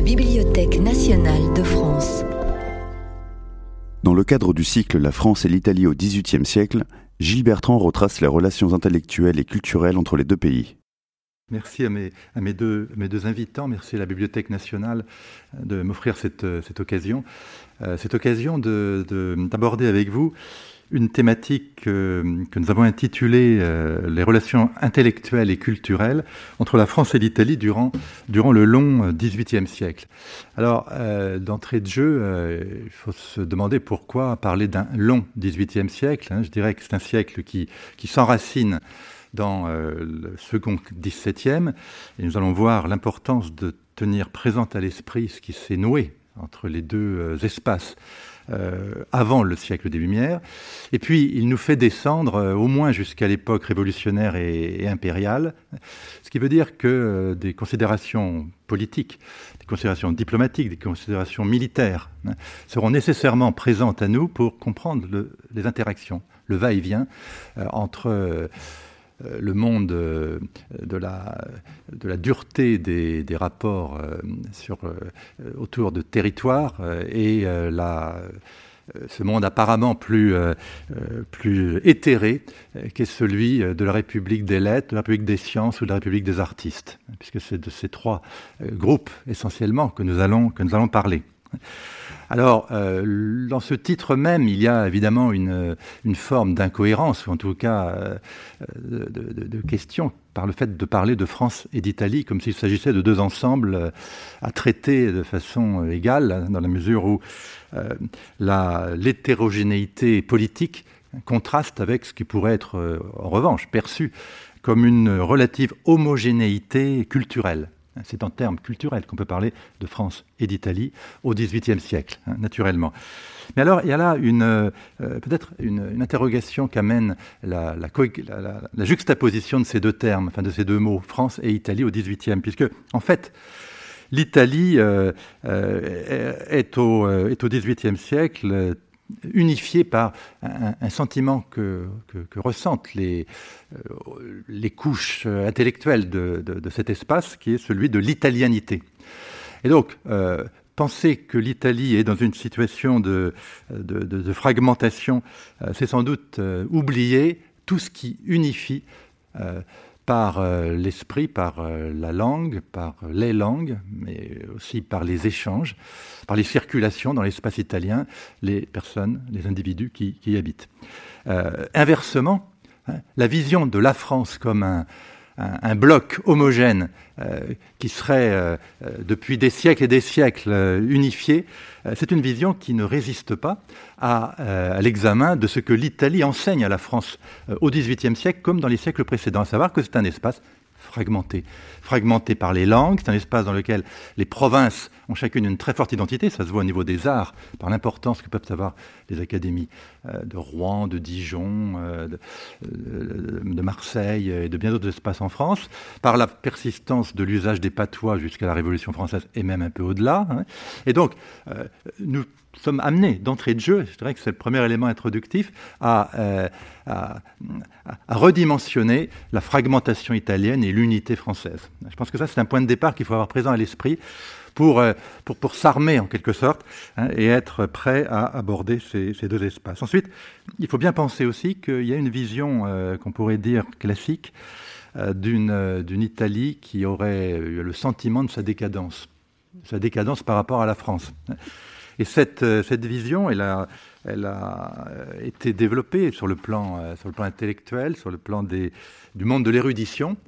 la Bibliothèque nationale de France. Dans le cadre du cycle La France et l'Italie au XVIIIe siècle, Gilles Bertrand retrace les relations intellectuelles et culturelles entre les deux pays. Merci à mes, à mes, deux, mes deux, invitants, merci à la Bibliothèque nationale de m'offrir cette, cette, occasion, euh, cette occasion d'aborder de, avec vous une thématique euh, que nous avons intitulée euh, Les relations intellectuelles et culturelles entre la France et l'Italie durant, durant le long XVIIIe siècle. Alors, euh, d'entrée de jeu, il faut se demander pourquoi parler d'un long XVIIIe siècle. Hein. Je dirais que c'est un siècle qui, qui s'enracine dans le second XVIIe, et nous allons voir l'importance de tenir présente à l'esprit ce qui s'est noué entre les deux espaces euh, avant le siècle des Lumières. Et puis, il nous fait descendre euh, au moins jusqu'à l'époque révolutionnaire et, impériale, ce qui veut dire que euh, des considérations politiques, des considérations diplomatiques, des considérations militaires hein, seront nécessairement présentes à nous pour comprendre les interactions, le va-et-vient entre le monde euh, de la, de la dureté des, des rapports euh, sur, autour de territoires et la, ce monde apparemment plus, plus éthéré qu'est celui de la République des lettres, de la République des sciences ou de la République des artistes, puisque c'est de ces trois groupes essentiellement que nous allons, que nous allons parler. Alors, euh, dans ce titre même, il y a évidemment une, forme d'incohérence, ou en tout cas euh, de, de, question par le fait de parler de France et d'Italie comme s'il s'agissait de deux ensembles euh, à traiter de façon égale, dans la mesure où euh, l'hétérogénéité politique contraste avec ce qui pourrait être, euh, en revanche, perçu comme une relative homogénéité culturelle. C'est en termes culturels qu'on peut parler de France et d'Italie au XVIIIe siècle, hein, naturellement. Mais alors, il y a là une, euh, peut-être une, interrogation qu'amène la, juxtaposition de ces deux termes, enfin de ces deux mots, France et Italie au XVIIIe, puisque, en fait, l'Italie euh, euh, est, au, euh, est au XVIIIe siècle unifié par un, sentiment que, ressentent les, euh, les couches intellectuelles de, de, cet espace, qui est celui de l'italianité. Et donc, euh, penser que l'Italie est dans une situation de, de fragmentation, euh, c'est sans doute oublier tout ce qui unifie par euh, l'esprit, par euh, la langue, par les langues, mais aussi par les échanges, par les circulations dans l'espace italien, les personnes, les individus qui, y habitent. Euh, inversement, hein, la vision de la France comme un, un, bloc homogène euh, qui serait euh, depuis des siècles et des siècles euh, unifié, c'est une vision qui ne résiste pas à, à l'examen de ce que l'Italie enseigne à la France au XVIIIe siècle comme dans les siècles précédents, à savoir que c'est un espace fragmenté. Fragmenté par les langues, c'est un espace dans lequel les provinces ont chacune une très forte identité, ça se voit au niveau des arts, par l'importance que peuvent avoir les académies euh, de Rouen, de Dijon, euh, de, euh, de, Marseille et de bien d'autres espaces en France, par la persistance de l'usage des patois jusqu'à la Révolution française et même un peu au-delà. Hein. Et donc, nous sommes amenés d'entrée de jeu, je dirais que c'est le premier élément introductif, à, redimensionner la fragmentation italienne et l'unité française. Je pense que ça, c'est un point de départ qu'il faut avoir présent à l'esprit pour, euh, pour, pour s'armer en quelque sorte hein, et être prêt à aborder ces, deux espaces. Ensuite, il faut bien penser aussi qu'il y a une vision euh, qu'on pourrait dire classique euh, d'une Italie qui aurait eu le sentiment de sa décadence, sa décadence par rapport à la France. Et cette, cette vision, elle a, elle a été développée sur le plan, sur le plan intellectuel, sur le plan des, du monde de l'érudition,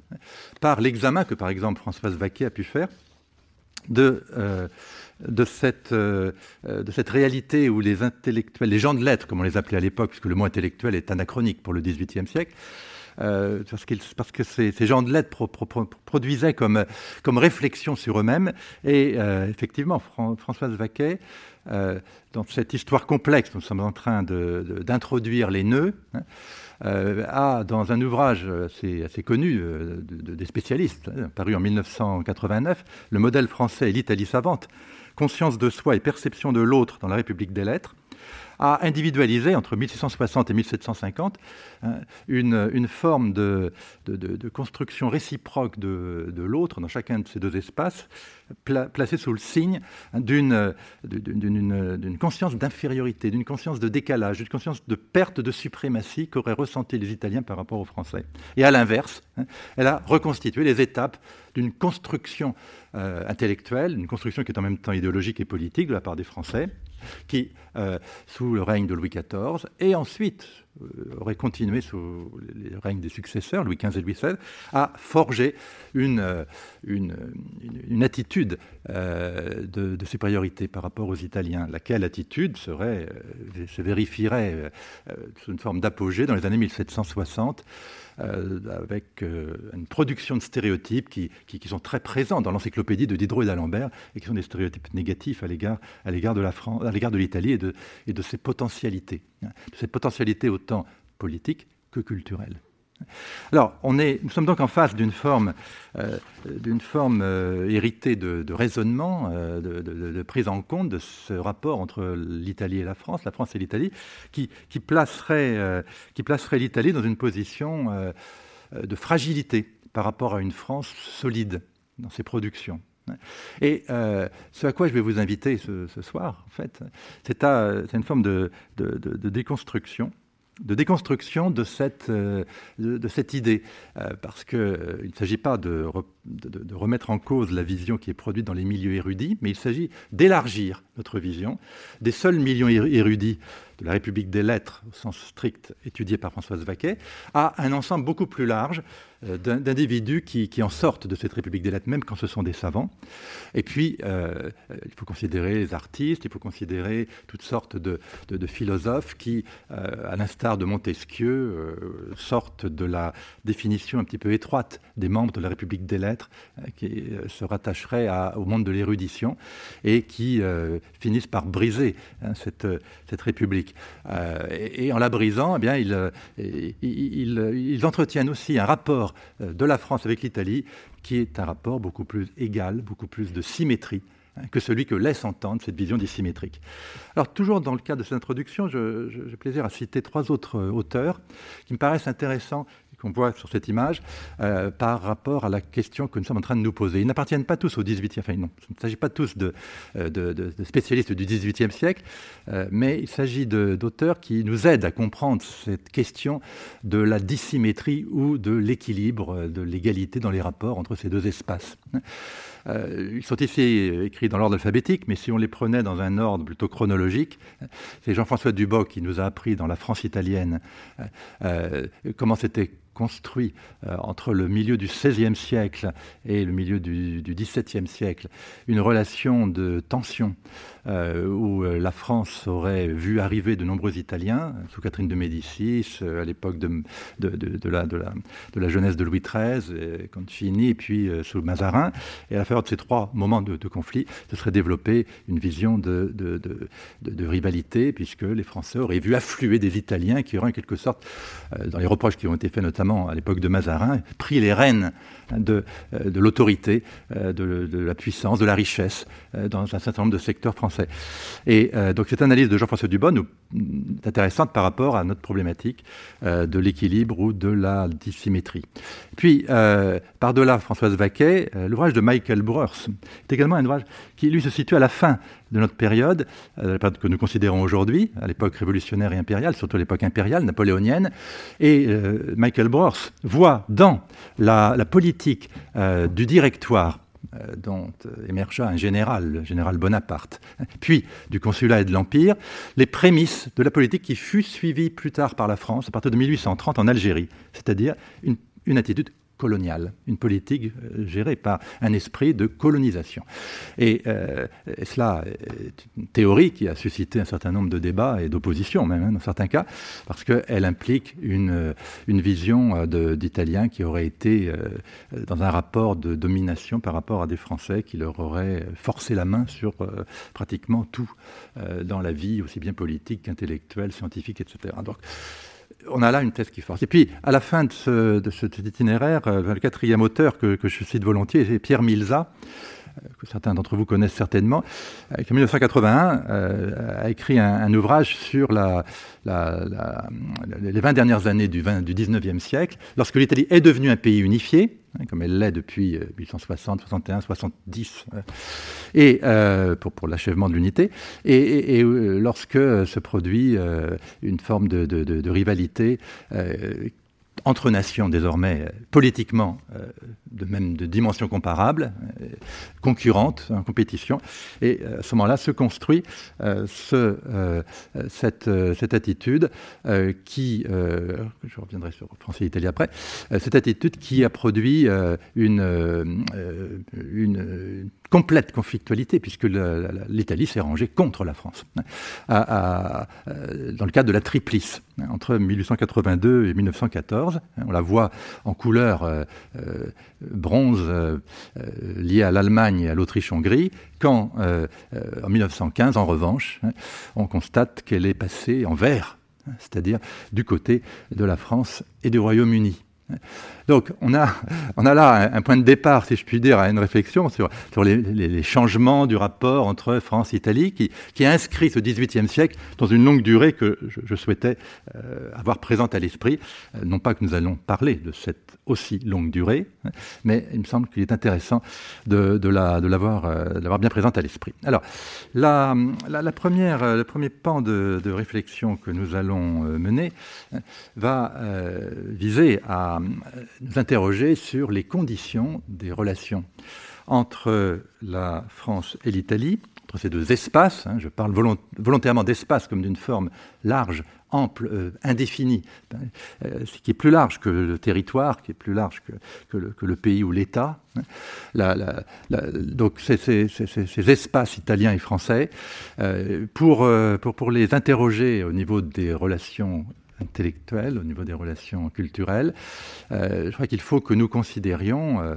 par l'examen que, par exemple, Françoise Vaquet a pu faire de, euh, de, cette, euh, de cette réalité où les intellectuels, les gens de lettres, comme on les appelait à l'époque, puisque le mot intellectuel est anachronique pour le XVIIIe siècle, euh, parce, parce, que ces, gens de lettres pro, pro, pro, produisaient comme, comme réflexion sur eux-mêmes. Et euh, effectivement, Fran Françoise Vaquet, euh, dans cette histoire complexe, nous sommes en train d'introduire les nœuds, hein, euh, a, dans un ouvrage assez, connu euh, de, de, des spécialistes, hein, paru en 1989, Le modèle français et l'Italie savante, conscience de soi et perception de l'autre dans la République des lettres, a individualisé entre 1660 et 1750 hein, une, une, forme de, de, construction réciproque de, de l'autre dans chacun de ces deux espaces, placé sous le signe d'une conscience d'infériorité, d'une conscience de décalage, d'une conscience de perte de suprématie qu'auraient ressenti les Italiens par rapport aux Français. Et à l'inverse, hein, elle a reconstitué les étapes d'une construction euh, intellectuelle, une construction qui est en même temps idéologique et politique de la part des Français, qui, euh, sous le règne de Louis XIV, et ensuite euh, aurait continué sous le règne des successeurs, Louis XV et Louis XVI, a forgé une, une, une attitude de, de, supériorité par rapport aux Italiens, laquelle attitude serait, se vérifierait sous une forme d'apogée dans les années 1760 euh, avec euh, une production de stéréotypes qui, sont très présents dans l'encyclopédie de Diderot et d'Alembert et qui sont des stéréotypes négatifs à l'égard, de l'Italie et de, et de ses potentialités, hein, de ses potentialités autant politiques que culturelles. Alors, nous sommes donc en face d'une forme, euh, d'une forme euh, héritée de, raisonnement, euh, de, prise en compte de ce rapport entre l'Italie et la France, la France et l'Italie, qui placerait l'Italie dans une position de fragilité par rapport à une France solide dans ses productions. Et ce à quoi je vais vous inviter ce, soir, en fait, c'est une forme de, déconstruction de déconstruction de cette, euh, idée, euh, parce qu'il euh, ne s'agit pas de, de, remettre en cause la vision qui est produite dans les milieux érudits, mais il s'agit d'élargir notre vision. Des seuls millions érudits la République des lettres, au sens strict étudié par Françoise Vaquet, à un ensemble beaucoup plus large euh, d'individus qui, en sortent de cette République des lettres, même quand ce sont des savants. Et puis, euh, il faut considérer les artistes, il faut considérer toutes sortes de, philosophes qui, euh, à l'instar de Montesquieu, sortent de la définition un petit peu étroite des membres de la République des lettres, qui se rattacheraient au monde de l'érudition et qui finissent par briser hein, cette République. Euh, et, en la brisant, eh bien, ils, ils, entretiennent aussi un rapport euh, de la France avec l'Italie qui est un rapport beaucoup plus égal, beaucoup plus de symétrie hein, que celui que laisse entendre cette vision dissymétrique. Alors toujours dans le cadre de cette introduction, j'ai plaisir à citer trois autres euh, auteurs qui me paraissent intéressants qu'on voit sur cette image euh, par rapport à la question que nous sommes en train de nous poser. Ils n'appartiennent pas tous au 18e, enfin non, il ne s'agit pas tous de, euh, de, spécialistes du 18e siècle, euh, mais il s'agit d'auteurs qui nous aident à comprendre cette question de la dissymétrie ou de l'équilibre, de l'égalité dans les rapports entre ces deux espaces. Ils sont ici écrits dans l'ordre alphabétique, mais si on les prenait dans un ordre plutôt chronologique, c'est Jean-François Duboc qui nous a appris dans la France italienne comment c'était construit euh, entre le milieu du XVIe siècle et le milieu du, XVIIe siècle. Une relation de tension euh, où euh, la France aurait vu arriver de nombreux Italiens, sous Catherine de Médicis, à l'époque de, la, jeunesse de Louis XIII, Concini, et puis sous Mazarin. Et à la faveur de ces trois moments de, conflit, se serait développée une vision de, de, rivalité, puisque les Français auraient vu affluer des Italiens qui auraient en quelque sorte, dans les reproches qui ont été faits notamment à l'époque de Mazarin, pris les rênes de, euh, de l'autorité, euh, de, de, la puissance, de la richesse euh, dans un certain nombre de secteurs français. Et donc cette analyse de Jean-François Dubonne est intéressante par rapport à notre problématique de l'équilibre ou de la dissymétrie. Puis, par-delà Françoise Vaquet, l'ouvrage de Michael Breurs est également un ouvrage qui, lui, se situe à la fin de notre période, la période que nous considérons aujourd'hui, à l'époque révolutionnaire et impériale, surtout l'époque impériale, napoléonienne. Et Michael Breurs voit dans la, politique euh, du directoire euh, dont euh, émergea un général, le général Bonaparte, puis du consulat et de l'Empire, les prémices de la politique qui fut suivie plus tard par la France à partir de 1830 en Algérie, c'est-à-dire une attitude coloniale, une politique euh, gérée par un esprit de colonisation. Et, euh, cela est une théorie qui a suscité un certain nombre de débats et d'oppositions même, hein, dans certains cas, parce qu'elle implique une, euh, une vision d'Italiens qui aurait été dans un rapport de domination par rapport à des Français qui leur auraient forcé la main sur pratiquement tout dans la vie, aussi bien politique qu'intellectuelle, scientifique, etc. Donc, on a là une thèse qui force. Et puis, à la fin de, ce, cet itinéraire, euh, le quatrième auteur que, je cite volontiers, c'est Pierre Milza, que certains d'entre vous connaissent certainement, qui en 1981 a écrit un, ouvrage sur les 20 dernières années du, 20, du 19e siècle, lorsque l'Italie est devenue un pays unifié, hein, comme elle l'est depuis 1860, 61, 70, et pour, pour l'achèvement de l'unité, et, lorsque se produit une forme de, de, de rivalité entre nations désormais politiquement euh, de même de dimension comparable, euh, concurrentes, en compétition, et euh, à ce moment-là se construit ce, cette, cette, attitude qui, je reviendrai sur français et italien après, cette attitude qui a produit une complète conflictualité, puisque l'Italie s'est rangée contre la France, hein, dans le cadre de la triplice, hein, entre 1882 et 1914. On la voit en couleur euh, euh, bronze euh, liée à l'Allemagne et à l'Autriche-Hongrie, quand en 1915, en revanche, hein, on constate qu'elle est passée en vert, c'est-à-dire du côté de la France et du Royaume-Uni. Donc on a, là un, point de départ, si je puis dire, à une réflexion sur, les, changements du rapport entre France et Italie, qui, qui inscrit ce XVIIIe siècle dans une longue durée que je, souhaitais euh, avoir présente à l'esprit. Euh, non pas que nous allons parler de cette aussi longue durée, mais il me semble qu'il est intéressant de, l'avoir euh, de bien présente à l'esprit. Alors, la, la, le premier pan de, de, réflexion que nous allons mener va viser à nous interroger sur les conditions des relations entre la France et l'Italie, entre ces deux espaces. Hein, je parle volontairement d'espace comme d'une forme large, ample, euh, indéfinie, euh, ce qui est plus large que le territoire, qui est plus large que, le, pays ou l'État. Hein. donc ces, ces, espaces italiens et français, euh, pour, pour les interroger au niveau des relations intellectuelle, au niveau des relations culturelles, euh, je crois qu'il faut que nous considérions euh,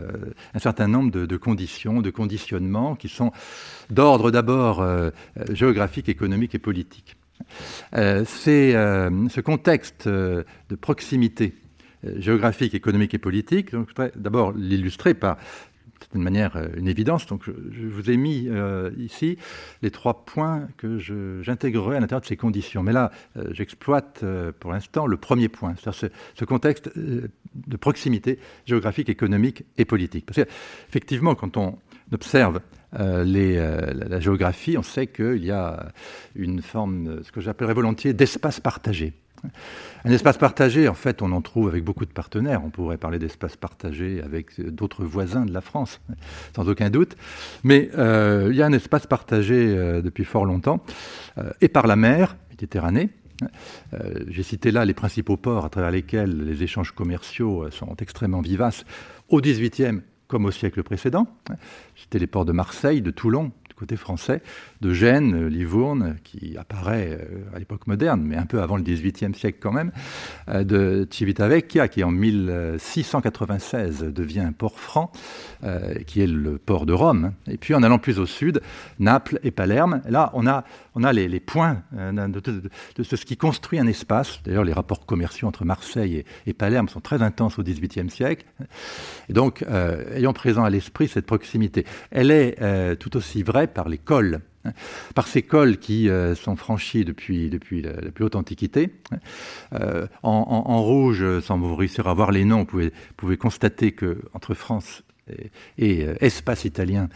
un certain nombre de, conditions, de conditionnements qui sont d'ordre d'abord euh, géographique, économique et politique. C'est ce contexte de proximité géographique, économique et politique. Je voudrais d'abord l'illustrer par d'une manière euh, une évidence. Donc, je, vous ai mis euh, ici les trois points que j'intégrerai à l'intérieur de ces conditions. Mais là, euh, j'exploite pour l'instant le premier point, c'est-à-dire ce, contexte de proximité géographique, économique et politique. Parce qu'effectivement, quand on observe les, la, géographie, on sait qu'il y a une forme, ce que j'appellerais volontiers, d'espace partagé. Un espace partagé, en fait, on en trouve avec beaucoup de partenaires. On pourrait parler d'espace partagé avec d'autres voisins de la France, sans aucun doute. Mais euh, il y a un espace partagé euh, depuis fort longtemps, euh, et par la mer, Méditerranée. J'ai cité là les principaux ports à travers lesquels les échanges commerciaux sont extrêmement vivaces au XVIIIe comme au siècle précédent. C'était les ports de Marseille, de Toulon, côté français, de Gênes, euh, Livourne, qui apparaît euh, à l'époque moderne, mais un peu avant le XVIIIe siècle quand même, euh, de Civitavecchia, qui en 1696 devient un port franc, qui est le port de Rome. Et puis en allant plus au sud, Naples et Palerme. Là, on a, on a les, points de, ce qui construit un espace. D'ailleurs, les rapports commerciaux entre Marseille et, Palerme sont très intenses au XVIIIe siècle. Et donc, ayant présent à l'esprit cette proximité, elle est tout aussi vraie par les cols, hein. par ces cols qui euh, sont franchis depuis, depuis la, plus haute antiquité. Hein. Euh, en, rouge, sans vous réussir à voir les noms, vous pouvez, constater que entre France et, euh, espace italien,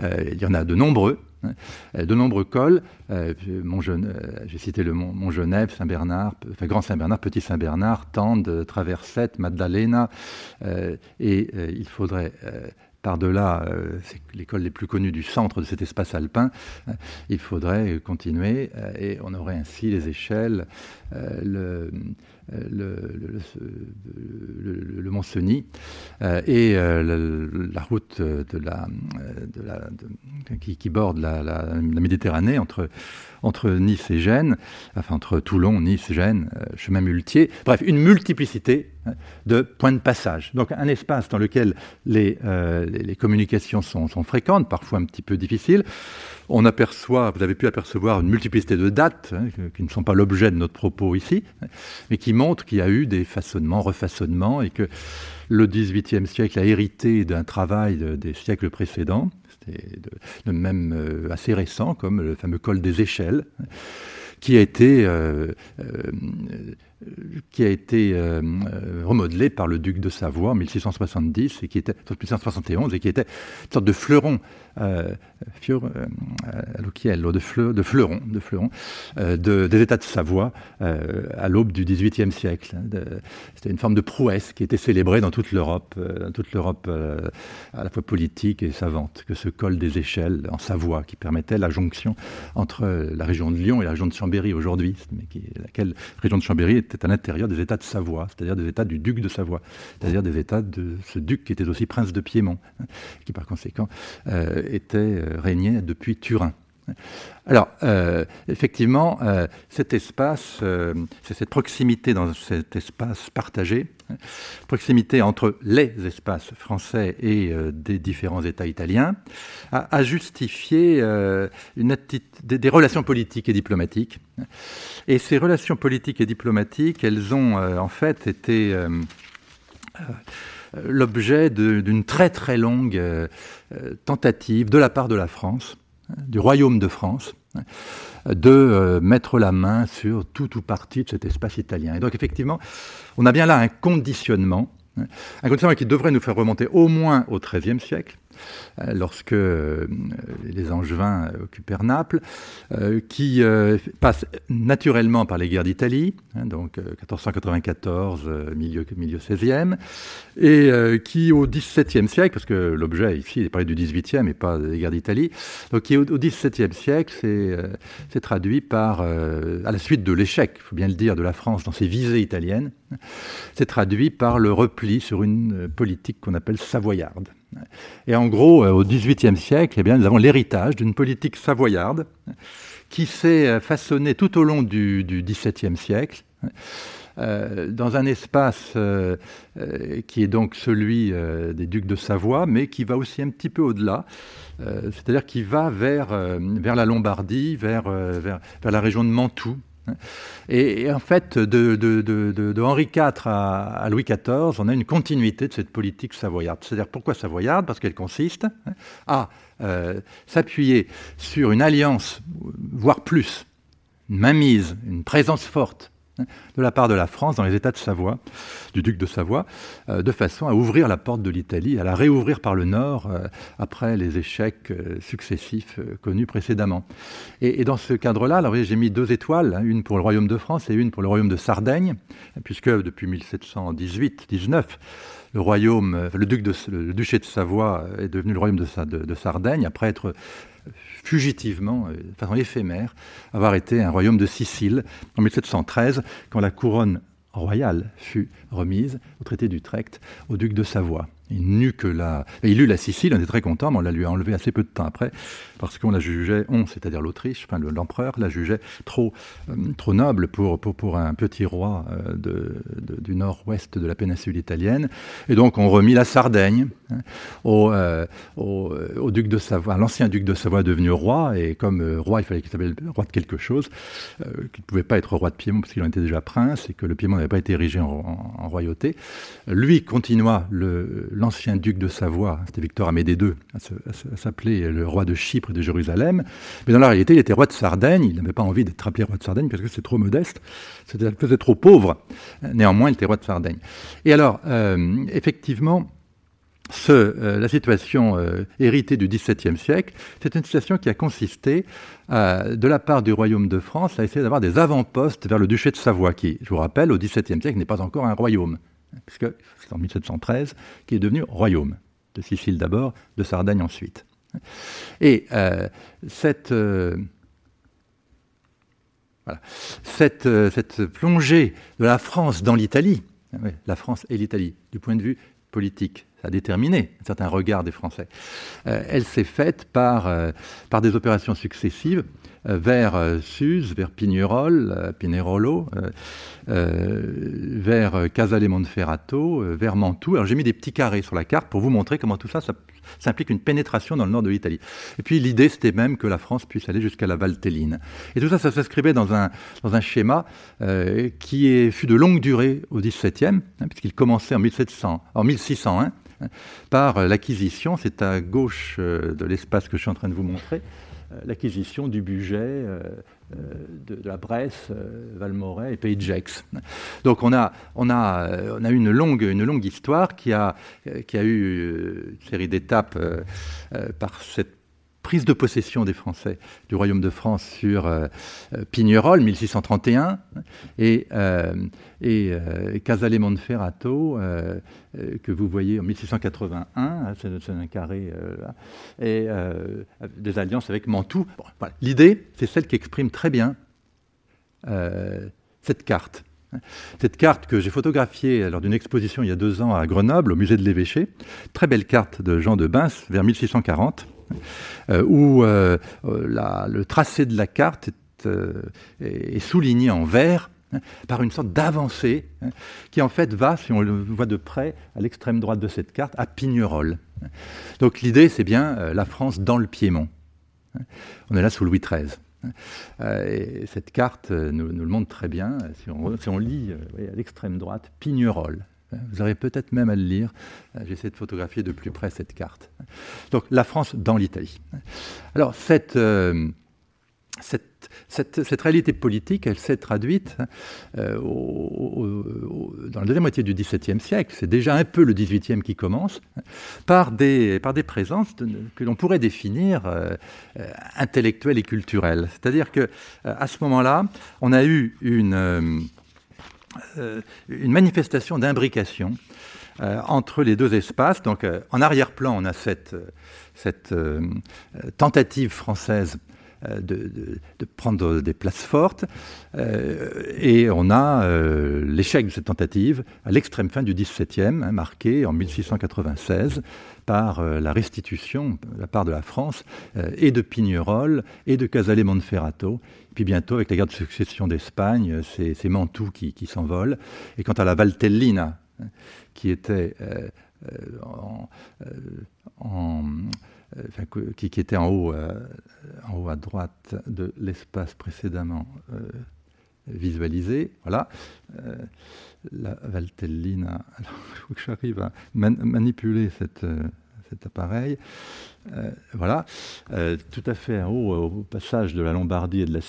il y en a de nombreux. Hein. de nombreux cols, j'ai cité le Mont, Genève, Saint-Bernard, enfin Grand Saint-Bernard, Petit Saint-Bernard, Tende, Traversette, Maddalena, et il faudrait par-delà euh, l'école les plus connues du centre de cet espace alpin, euh, il faudrait continuer euh, et on aurait ainsi les échelles, le, le, Mont Cenis et la route de la, de la qui, borde la, Méditerranée entre, Nice et Gênes, enfin entre Toulon, Nice, Gênes, chemin muletier, bref, une multiplicité de points de passage. Donc un espace dans lequel les, communications sont, fréquentes, parfois un petit peu difficiles. On aperçoit, vous avez pu apercevoir une multiplicité de dates hein, qui ne sont pas l'objet de notre propos ici, mais qui montrent qu'il y a eu des façonnements, refaçonnements, et que le XVIIIe siècle a hérité d'un travail des siècles précédents, de, même euh, assez récent, comme le fameux col des échelles, qui a été euh, qui a été euh, euh, remodelé par le duc de Savoie en 1670 et qui était 1671 et qui était une sorte de fleuron euh, fior, euh, de, fleur, fleuron, de fleuron de, des États de Savoie à l'aube du XVIIIe siècle. C'était une forme de prouesse qui était célébrée dans toute l'Europe, dans toute l'Europe à la fois politique et savante, que ce col des échelles en Savoie qui permettait la jonction entre la région de Lyon et la région de Chambéry aujourd'hui, mais laquelle région de Chambéry était à l'intérieur des États de Savoie, c'est-à-dire des États du duc de Savoie, c'est-à-dire des États de ce duc qui était aussi prince de Piémont, hein, qui par conséquent euh, était euh, régné depuis Turin. Alors, euh, effectivement, cet espace, c'est cette proximité dans cet espace partagé, proximité entre les espaces français et des différents États italiens, a, justifié des, relations politiques et diplomatiques et ces relations politiques et diplomatiques, elles ont euh, en fait été euh, euh, l'objet d'une très très longue tentative de la part de la France, du Royaume de France, de mettre la main sur tout ou partie de cet espace italien. Et donc effectivement, on a bien là un conditionnement, un conditionnement qui devrait nous faire remonter au moins au XIIIe siècle, euh, lorsque euh, les Angevins occupèrent Naples, euh, qui passe naturellement par les guerres d'Italie, hein, donc 1494, milieu, milieu 16e, et qui au XVIIe siècle, parce que l'objet ici est parlé du XVIIIe et pas des guerres d'Italie, donc qui au, XVIIe siècle s'est traduit par, à la suite de l'échec, il faut bien le dire, de la France dans ses visées italiennes, c'est traduit par le repli sur une politique qu'on appelle savoyarde. Et en gros, euh, au XVIIIe siècle, eh bien, nous avons l'héritage d'une politique savoyarde qui s'est euh, façonnée tout au long du, XVIIe siècle. Euh, dans un espace qui est donc celui des ducs de Savoie, mais qui va aussi un petit peu au-delà, c'est-à-dire qui va vers, vers la Lombardie, vers, vers, vers, la région de Mantoue, et, en fait, de, Henri IV à, Louis XIV, on a une continuité de cette politique savoyarde. C'est-à-dire pourquoi savoyarde? Parce qu'elle consiste à euh, s'appuyer sur une alliance, voire plus, une mainmise, une présence forte de la part de la France dans les États de Savoie, du duc de Savoie, euh, de façon à ouvrir la porte de l'Italie, à la réouvrir par le nord euh, après les échecs euh, successifs connus précédemment. Et, dans ce cadre-là, j'ai mis deux étoiles, hein, une pour le royaume de France et une pour le royaume de Sardaigne, puisque depuis 1718-19, le duché de Savoie est devenu le royaume de Sardaigne, après être fugitivement, euh, de façon éphémère, avoir été un royaume de Sicile en 1713, quand la couronne royale fut remise au traité d'Utrecht au duc de Savoie. Il que la. Il eut la Sicile, on était très content, mais on la lui a enlevé assez peu de temps après, parce qu'on la jugeait, on, c'est-à-dire l'Autriche, enfin l'empereur, la jugeait trop, euh, trop noble pour, pour, pour, un petit roi euh, de, du nord-ouest de la péninsule italienne. Et donc on remit la Sardaigne hein, au, euh, au, duc de Savoie, l'ancien duc de Savoie devenu roi, et comme roi, il fallait qu'il s'appelle roi de quelque chose, qu'il ne pouvait pas être roi de Piémont parce qu'il en était déjà prince, et que le Piémont n'avait pas été érigé en royauté. Lui continua le l'ancien duc de Savoie, c'était Victor Amédée II, à s'appeler le roi de Chypre et de Jérusalem. Mais dans la réalité, il était roi de Sardaigne. Il n'avait pas envie d'être appelé roi de Sardaigne parce que c'est trop modeste. C'était trop pauvre. Néanmoins, il était roi de Sardaigne. Et alors, euh, effectivement, euh, la situation euh, héritée du XVIIe siècle, c'est une situation qui a consisté, de la part du royaume de France, à essayer d'avoir des avant-postes vers le duché de Savoie, qui, je vous rappelle, au XVIIe siècle n'est pas encore un royaume puisque c'est en 1713 qui est devenu royaume, de Sicile d'abord, de Sardaigne ensuite. Et euh, cette, euh, voilà, cette, euh, cette, plongée de la France dans l'Italie, la France et l'Italie, du point de vue politique, ça a déterminé un certain regard des Français, elle s'est faite par, par des opérations successives vers Suse, vers Pignerol, Pinerolo, vers Casale Monferrato, vers Mantoue. Alors j'ai mis des petits carrés sur la carte pour vous montrer comment tout ça, ça, implique une pénétration dans le nord de l'Italie. Et puis l'idée, c'était même que la France puisse aller jusqu'à la Valtelline. Et tout ça, ça s'inscrivait dans un, dans un schéma qui fut de longue durée au XVIIe, hein, puisqu'il commençait en, 1700, en 1601 par l'acquisition, c'est à gauche euh, de l'espace que je suis en train de vous montrer, euh, l'acquisition du budget euh, de, la Bresse, Valmoret et Pays de Gex. Donc on a, on a, a une, longue, histoire qui a eu une série d'étapes par cette prise de possession des Français du Royaume de France sur euh, euh, Pignerol, 1631, et, euh, et Casale Monferrato, que vous voyez en 1681, hein, c'est un carré, et des alliances avec Mantoue. L'idée, c'est celle qui exprime très bien cette carte. Cette carte que j'ai photographiée lors d'une exposition il y a deux ans à Grenoble, au musée de l'Évêché, très belle carte de Jean de Bins vers 1640, euh, où euh, euh, le tracé de la carte est, souligné en vert hein, par une sorte d'avancée hein, qui en fait va, si on le voit de près, à l'extrême droite de cette carte, à Pignerol. Donc l'idée, c'est bien la France dans le Piémont. Hein. On est là sous Louis XIII. Et cette carte nous, le montre très bien. Si on, lit à l'extrême droite, Pignerol. Vous aurez peut-être même à le lire. J'essaie de photographier de plus près cette carte. Donc la France dans l'Italie. Alors cette, euh, réalité politique, elle s'est traduite euh, dans la deuxième moitié du XVIIe siècle, c'est déjà un peu le XVIIIe qui commence, par des, présences que l'on pourrait définir euh, intellectuelles et culturelles. C'est-à-dire que à ce moment-là, on a eu une euh, une manifestation d'imbrication euh, entre les deux espaces. Donc, euh, en arrière-plan, on a cette, cette tentative française de, de, prendre des places fortes, et on a l'échec de cette tentative à l'extrême fin du XVIIe, hein, marqué en 1696 par la restitution de la part de la France et de Pignerol et de Casale Monferrato puis bientôt, avec la guerre de succession d'Espagne, c'est Mantoue qui, s'envole. Et quant à la Valtellina, hein, qui était euh, euh, en, euh, qui, était en haut, en haut à droite de l'espace précédemment visualisé. Voilà. la Valtellina. il faut que j'arrive à manipuler cet appareil. Euh, voilà, euh, tout à fait en haut, au passage de la Lombardie et, de la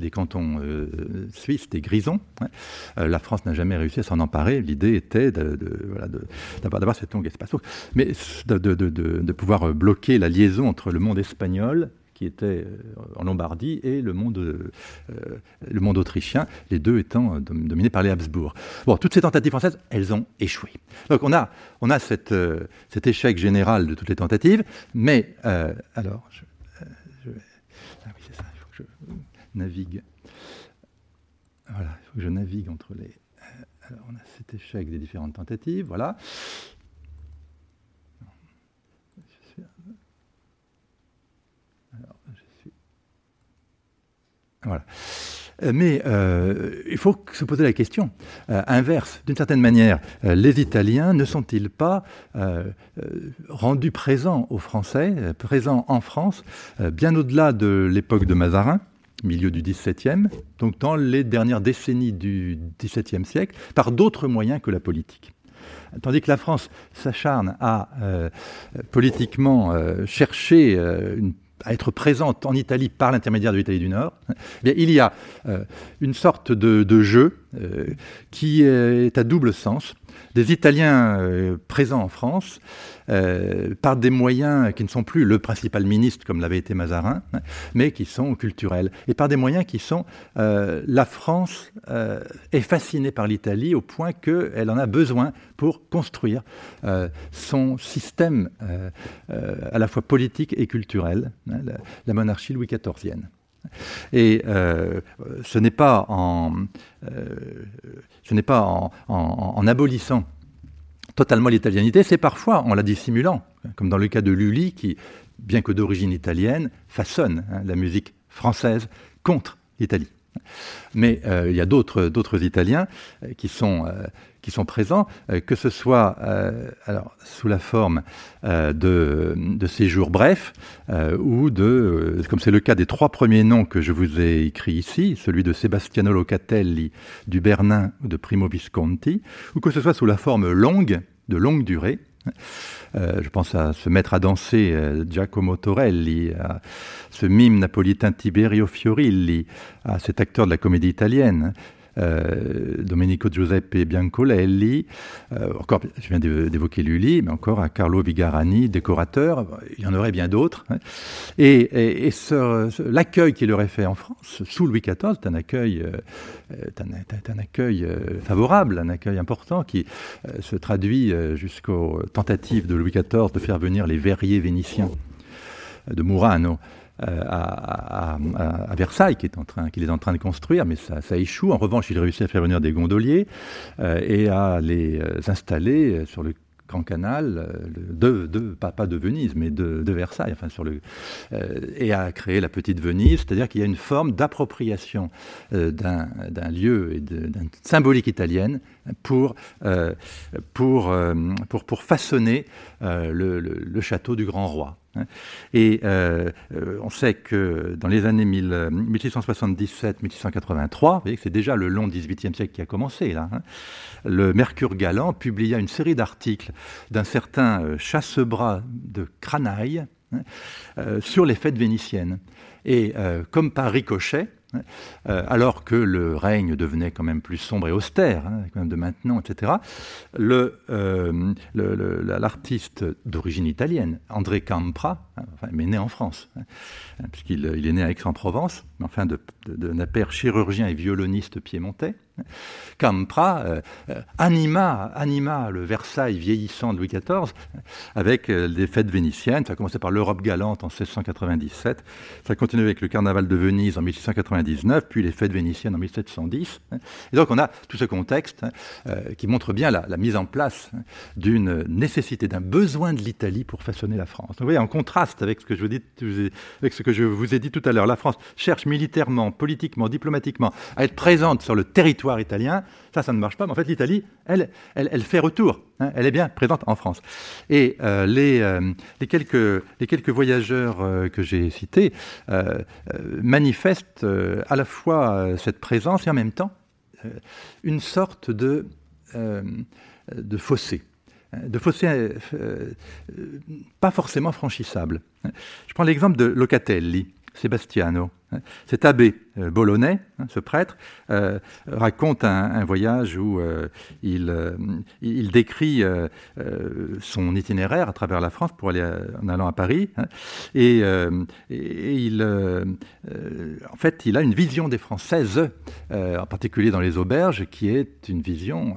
des, cantons euh, suisses, des grisons. Hein. la France n'a jamais réussi à s'en emparer. L'idée était d'avoir de, voilà, cet long espace. Mais de, pouvoir bloquer la liaison entre le monde espagnol qui était euh, en Lombardie, et le monde, euh, le monde autrichien, les deux étant euh, dominés par les Habsbourg. Bon, toutes ces tentatives françaises, elles ont échoué. Donc on a, on a cette, cet échec général de toutes les tentatives, mais alors, je, vais, ah oui, c'est ça, il faut que je navigue. Voilà, il faut que je navigue entre les. alors on a cet échec des différentes tentatives, voilà. Euh, mais euh, il faut se poser la question euh, inverse. D'une certaine manière, les Italiens ne sont-ils pas rendus présents aux Français, présents en France, bien au-delà de l'époque de Mazarin, milieu du XVIIe, donc dans les dernières décennies du XVIIe siècle, par d'autres moyens que la politique? Tandis que la France s'acharne à politiquement chercher une à être présente en Italie par l'intermédiaire de l'Italie du Nord, eh il y a euh, une sorte de, jeu euh, qui est à double sens. Des Italiens euh, présents en France par des moyens qui ne sont plus le principal ministre comme l'avait été Mazarin, mais qui sont culturels, et par des moyens qui sont la France est fascinée par l'Italie au point qu'elle en a besoin pour construire son système à la fois politique et culturel, hein, la, monarchie Louis XIVienne. Et euh, ce n'est pas euh, en, abolissant totalement l'italianité, c'est parfois en la dissimulant, comme dans le cas de Lully, qui, bien que d'origine italienne, façonne hein, la musique française contre l'Italie. Mais il y a d'autres Italiens qui sont qui sont présents, euh, que ce soit euh, alors, sous la forme euh, de, de, séjours brefs ou de, comme c'est le cas des trois premiers noms que je vous ai écrits ici, celui de Sebastiano Locatelli, du Bernin de Primo Visconti, ou que ce soit sous la forme longue, de longue durée. je pense à se mettre à danser Giacomo Torelli, à ce mime napolitain Tiberio Fiorilli, à cet acteur de la comédie italienne, euh, Domenico Giuseppe Biancolelli, euh, encore, je viens d'évoquer Lully, mais encore à Carlo Vigarani, décorateur, il y en aurait bien d'autres. Hein. Et, l'accueil qu'il aurait fait en France, sous Louis XIV, c'est un accueil, euh, un, un, accueil favorable, un accueil important qui se traduit jusqu'aux tentatives de Louis XIV de faire venir les verriers vénitiens de Murano euh, à, Versailles, qu'il est, en train, est en train de construire, mais ça, échoue. En revanche, il réussit à faire venir des gondoliers euh, et à les euh, installer sur le Grand Canal, de, de, pas, de Venise, mais de, Versailles, enfin sur le, et à créer la petite Venise, c'est-à-dire qu'il y a une forme d'appropriation d'un, lieu et d'une symbolique italienne pour, pour, pour, façonner le, château du Grand Roi. Hein. Et euh, euh, on sait que dans les années 1677-1683, vous voyez que c'est déjà le long XVIIIe siècle qui a commencé hein, le Mercure Galant publia une série d'articles d'un certain euh, chassebras de Cranaille hein, sur les fêtes vénitiennes. Et comme par ricochet, euh, alors que le règne devenait quand même plus sombre et austère, hein, de maintenant, etc., euh, l'artiste d'origine italienne, André Campra, est né en France, hein, puisqu'il il est né à Aix-en-Provence, enfin d'un père chirurgien et violoniste piémontais, Campra euh, euh, anima, anima le Versailles vieillissant de Louis XIV avec euh, les fêtes vénitiennes. Ça a commencé par l'Europe galante en 1697, ça a continué avec le carnaval de Venise en 1699, puis les fêtes vénitiennes en 1710. Et donc on a tout ce contexte hein, qui montre bien la, mise en place hein, d'une nécessité, d'un besoin de l'Italie pour façonner la France. vous voyez, en contraste avec ce que je vous, dis, avec ce que je vous ai dit tout à l'heure, la France cherche militairement, politiquement, diplomatiquement à être présente sur le territoire italien. Ça, ça ne marche pas. Mais en fait, l'Italie, elle, elle, fait retour. Hein. elle est bien présente en France. Et euh, les, euh, les, quelques, voyageurs euh, que j'ai cités manifestent à la fois cette présence et en même temps une sorte de fossé de fossé pas forcément franchissable. Je prends l'exemple de Locatelli, Sebastiano. Cet abbé euh, hein, ce prêtre, euh, raconte un, voyage où euh, il, il, décrit son itinéraire à travers la France pour aller en allant à Paris, hein, et, il, en fait, il a une vision des Françaises, en particulier dans les auberges, qui est une vision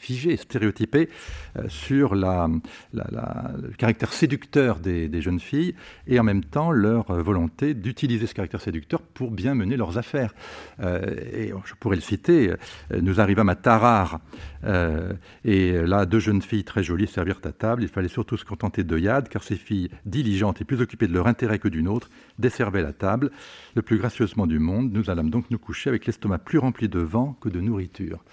figée, stéréotypée sur le caractère séducteur des, jeunes filles et en même temps leur volonté d'utiliser ce caractère séducteur pour bien mener leurs affaires. Euh, et je pourrais le citer, euh, nous arrivâmes à Tarare, euh, et là, deux jeunes filles très jolies servirent à table. Il fallait surtout se contenter de Yad, car ces filles diligentes et plus occupées de leur intérêt que d'une autre desservaient la table. Le plus gracieusement du monde, nous allâmes donc nous coucher avec l'estomac plus rempli de vent que de nourriture.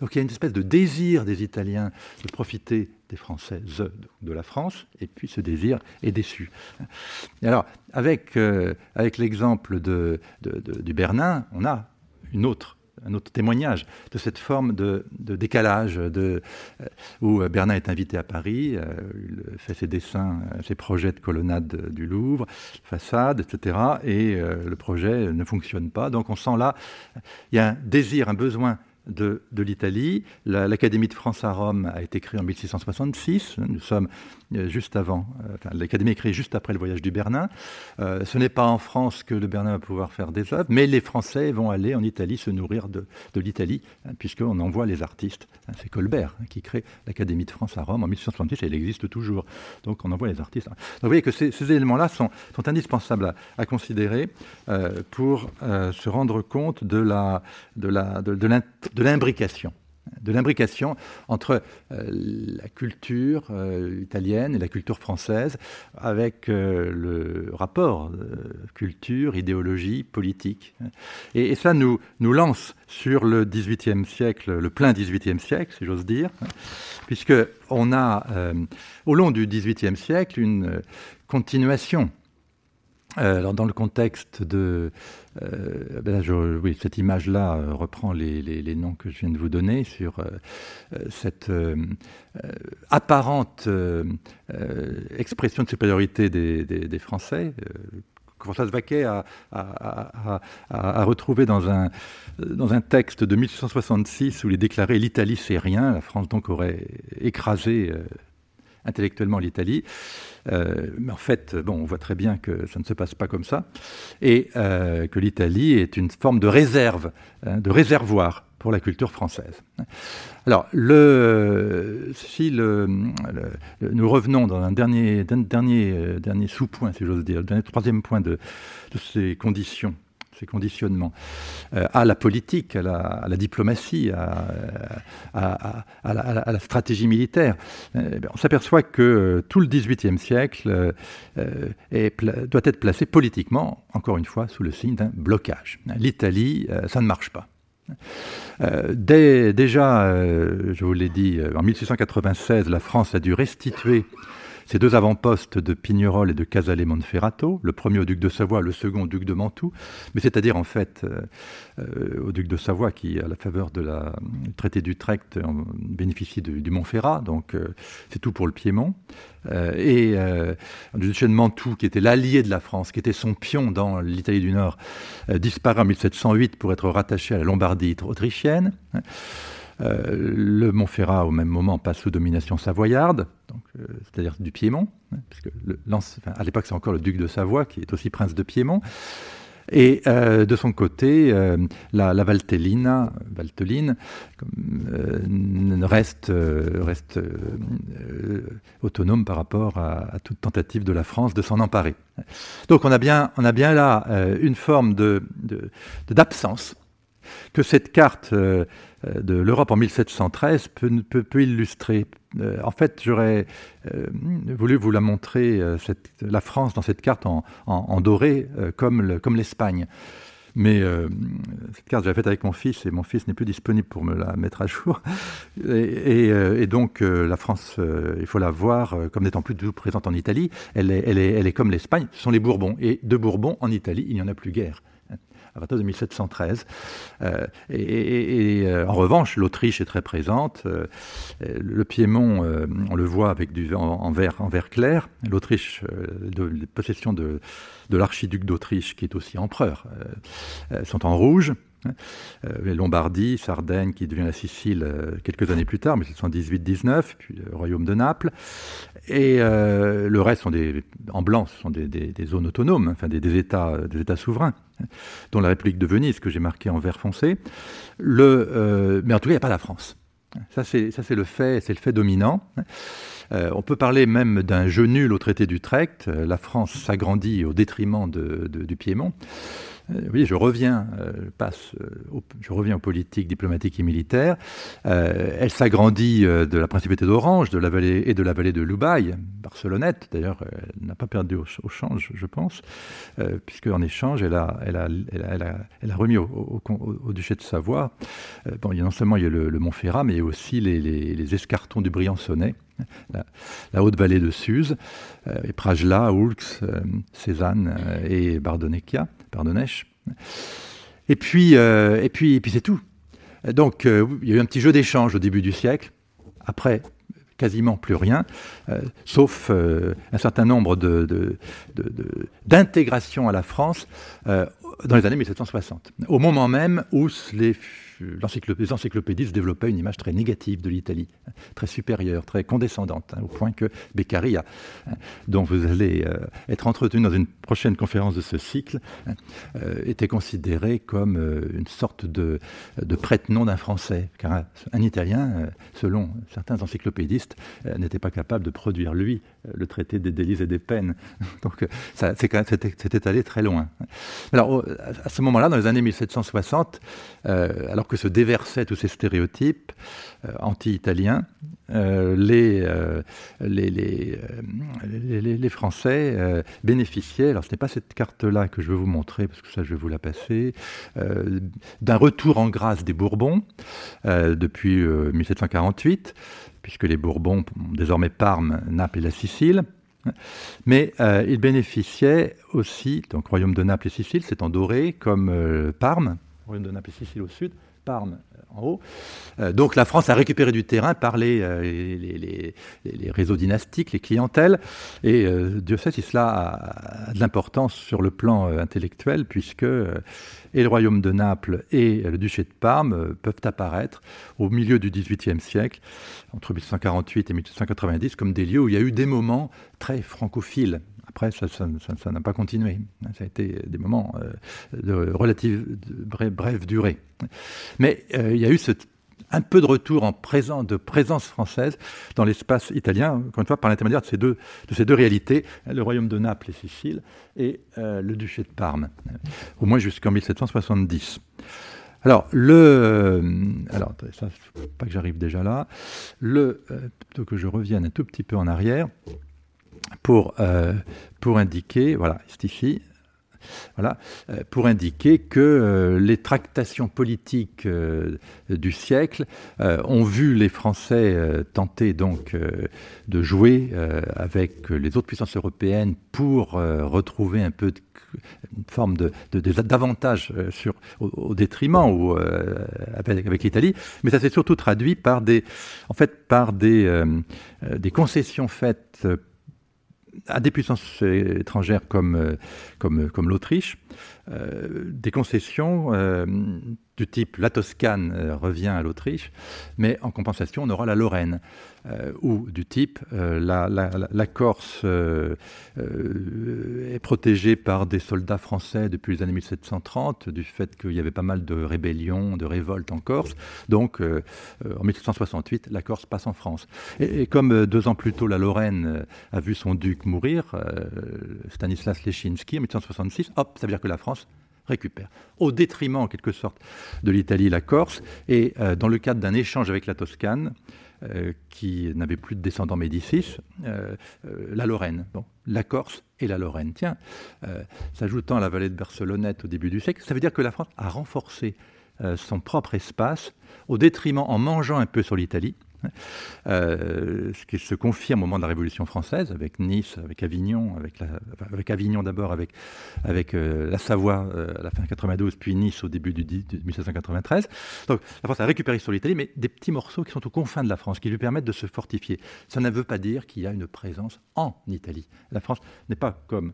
Donc il y a une espèce de désir des Italiens de profiter des Françaises de la France, et puis ce désir est déçu. Et alors, avec, euh, avec l'exemple de, du Bernin, on a une autre un autre témoignage de cette forme de, décalage de, euh, où Bernin est invité à Paris, euh, il fait ses dessins, ses projets de colonnade du Louvre, façade, etc. Et le projet ne fonctionne pas. Donc on sent là, il y a un désir, un besoin de, l'Italie. L'Académie de France à Rome a été créée en 1666. Nous sommes euh, juste avant, euh, l'Académie est créée juste après le voyage du Bernin. Euh, ce n'est pas en France que le Bernin va pouvoir faire des œuvres, mais les Français vont aller en Italie se nourrir de, l'Italie, hein, puisqu'on envoie les artistes. Hein, c'est Colbert hein, qui crée l'Académie de France à Rome en 1666 et elle existe toujours. Donc on envoie les artistes. Donc vous voyez que ces, éléments-là sont, indispensables à, considérer pour se rendre compte de l'imbrication l'imbrication entre la culture italienne et la culture française, avec le rapport culture, idéologie, politique. Et, ça nous, nous lance sur le XVIIIe siècle, le plein XVIIIe siècle, si j'ose dire, puisque on a, au long du XVIIIe siècle, une continuation euh, dans le contexte de... Euh, ben oui, cette image-là euh, reprend les, noms que je viens de vous donner sur cette apparente expression de supériorité des, des, Français. François Vaquet a, a, retrouvé dans un, dans un texte de 1866 où il déclaré l'Italie c'est rien, la France donc aurait écrasé intellectuellement l'Italie. Euh, mais en fait, bon, on voit très bien que ça ne se passe pas comme ça, et euh, que l'Italie est une forme de réserve, hein, de réservoir pour la culture française. Alors, si nous revenons dans un dernier, dernier, euh, dernier sous-point, si j'ose dire, le dernier troisième point de ces conditions conditionnements, euh, à la politique, à la, diplomatie, à, la, stratégie militaire, euh, ben, on s'aperçoit que euh, tout le XVIIIe siècle doit être placé politiquement, encore une fois, sous le signe d'un blocage. L'Italie, ça ne marche pas. déjà, je vous l'ai dit, en 1696, la France a dû restituer ces deux avant-postes de Pignerol et de Casale Monferrato, le premier au duc de Savoie, le second au duc de Mantoue, mais c'est-à-dire en fait euh, euh, au duc de Savoie qui, à la faveur de la, du traité d'Utrecht, bénéficie du Montferrat, donc euh, c'est tout pour le Piémont. et le duché de Mantoue, qui était l'allié de la France, qui était son pion dans l'Italie du Nord, disparaît en 1708 pour être rattaché à la Lombardie autrichienne. Le Montferrat, au même moment, passe sous domination savoyarde, euh, c'est-à-dire du Piémont, hein, puisque à l'époque c'est encore le duc de Savoie qui est aussi prince de Piémont. Et euh, de son côté, la, la, Valtellina, reste, autonome par rapport à, toute tentative de la France de s'en emparer. Donc on a bien, on a bien là une forme d'absence que cette carte euh, de l'Europe en 1713 peut, illustrer. Euh, en fait, j'aurais euh, voulu vous la montrer, la France dans cette carte en, doré, comme l'Espagne. Mais cette carte, j'avais faite avec mon fils et mon fils n'est plus disponible pour me la mettre à jour. Et, donc, la France, il faut la voir comme n'étant plus du tout présente en Italie. Elle est, elle est, elle est comme l'Espagne, ce sont les Bourbons. Et de Bourbons en Italie, il n'y en a plus guère à partir de 1713. Euh, et, euh, en revanche, l'Autriche est très présente. Euh, le Piémont, on le voit avec du en, vert, en vert clair. L'Autriche, de, les possessions de, de l'archiduc d'Autriche, qui est aussi empereur, sont en rouge. Lombardie, Sardaigne, qui devient la Sicile quelques années plus tard, 1718-19, puis le royaume de Naples. Et le reste sont des, en blanc, ce sont des, des, zones autonomes, enfin des, États, des États souverains dont la République de Venise, que j'ai marqué en vert foncé. Le, euh, mais en tout cas, il n'y a pas la France. Ça, c'est, le fait, c'est le fait dominant. Euh, on peut parler même d'un jeu nul au traité d'Utrecht. La France s'agrandit au détriment du Piémont. Euh, oui, je reviens, euh, passe, euh, je reviens aux politiques diplomatiques et militaires. elle s'agrandit de la principauté d'Orange, de la vallée et de la vallée de Loubaï, Barcelonnette. D'ailleurs, elle n'a pas perdu au, change, je pense, puisque en échange, elle a, remis au, duché de Savoie. bon, il y a non seulement il y a le, Montferrat, mais il y a aussi les, les, escartons du Briançonnais la, haute vallée de Suse, euh, et Prajla, Oulx, euh, Cézanne euh, et Bardonecchia, Bardonèche. Et puis, et puis, et puis c'est tout. Donc, il y a eu un petit jeu d'échange au début du siècle. Après, quasiment plus rien, sauf un certain nombre d'intégrations à la France dans les années 1760, au moment même où les les encyclopédistes développaient une image très négative de l'Italie, très supérieure, très condescendante, hein, au point que Beccaria, hein, dont vous allez euh, être entretenu dans une prochaine conférence de ce cycle, hein, euh, était considéré comme euh, une sorte de, prête-nom d'un Français, car un, Italien, selon certains encyclopédistes, n'était pas capable de produire, lui, le traité des délices et des peines. Donc c'était allé très loin. Alors, à ce moment-là, dans les années 1760, alors que se déversaient tous ces stéréotypes anti-italiens, les, les, les, Français bénéficiaient, alors ce n'est pas cette carte-là que je veux vous montrer, parce que ça je vais vous la passer, d'un retour en grâce des Bourbons depuis 1748, puisque les Bourbons, désormais Parme, Naples et la Sicile, mais euh, il bénéficiait aussi, donc royaume de Naples et Sicile, c'est en doré, comme euh, Parme, royaume de Naples et Sicile au sud, Parme euh, en haut. donc la France a récupéré du terrain par les, les, réseaux dynastiques, les clientèles, et Dieu sait si cela a, de l'importance sur le plan intellectuel, puisque et le royaume de Naples et le duché de Parme peuvent apparaître au milieu du XVIIIe siècle, entre 1848 et 1890, comme des lieux où il y a eu des moments très francophiles. Après, ça n'a pas continué. Ça a été des moments euh, de relative brève, durée. Mais euh, il y a eu un peu de retour en présent, de présence française dans l'espace italien, encore une fois par l'intermédiaire de ces deux, réalités, le royaume de Naples et Sicile et euh, le duché de Parme, au moins jusqu'en 1770. Alors, le, alors, ça, pas que j'arrive déjà là. Le, plutôt que je revienne un tout petit peu en arrière pour, pour indiquer, voilà, voilà, euh, pour indiquer que euh, les tractations politiques euh, du siècle ont vu les Français tenter donc de jouer avec les autres puissances européennes pour retrouver un peu une forme de, d'avantage sur, au, détriment ou, avec, avec l'Italie, mais ça s'est surtout traduit par des, en fait, par des, des concessions faites à des puissances étrangères comme, euh, comme, comme l'Autriche, euh, des concessions euh, du type la Toscane revient à l'Autriche, mais en compensation on aura la Lorraine. Euh, ou du type euh, la, Corse euh, est protégée par des soldats français depuis les années 1730, du fait qu'il y avait pas mal de rébellions, de révoltes en Corse. Donc, en 1768, la Corse passe en France. Et, comme deux ans plus tôt, la Lorraine a vu son duc mourir, Stanislas Leszczynski, en 1766, hop, ça veut dire que la France récupère, au détriment en quelque sorte de l'Italie et la Corse, et dans le cadre d'un échange avec la Toscane, euh, qui n'avait plus de descendants Médicis, euh, euh, la Lorraine, la Corse et la Lorraine. Tiens, s'ajoutant à la vallée de Barcelonnette au début du siècle, ça veut dire que la France a renforcé son propre espace au détriment, en mangeant un peu sur l'Italie, euh, ce qui se confirme au moment de la Révolution française, avec Nice, avec Avignon, avec, Avignon d'abord, avec, avec euh, la Savoie euh, à la fin 92, puis Nice au début du, 1793. Donc la France a récupéré sur l'Italie, mais des petits morceaux qui sont aux confins de la France, qui lui permettent de se fortifier. Ça ne veut pas dire qu'il y a une présence en Italie. La France n'est pas comme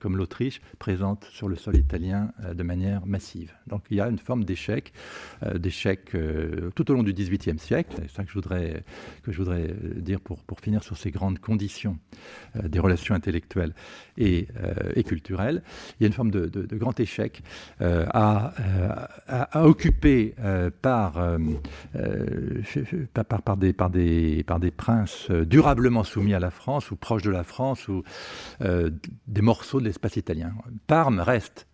comme l'Autriche, présente sur le sol italien euh, de manière massive. Donc il y a une forme d'échec, euh, d'échec tout au long du XVIIIe siècle. C'est ça que je voudrais, que je voudrais dire pour, pour finir sur ces grandes conditions des relations intellectuelles et, et, culturelles. Il y a une forme de, de, grand échec à, à, occuper par, par, des, par, des, par des princes durablement soumis à la France ou proches de la France ou des morceaux de l'espace italien. Parme reste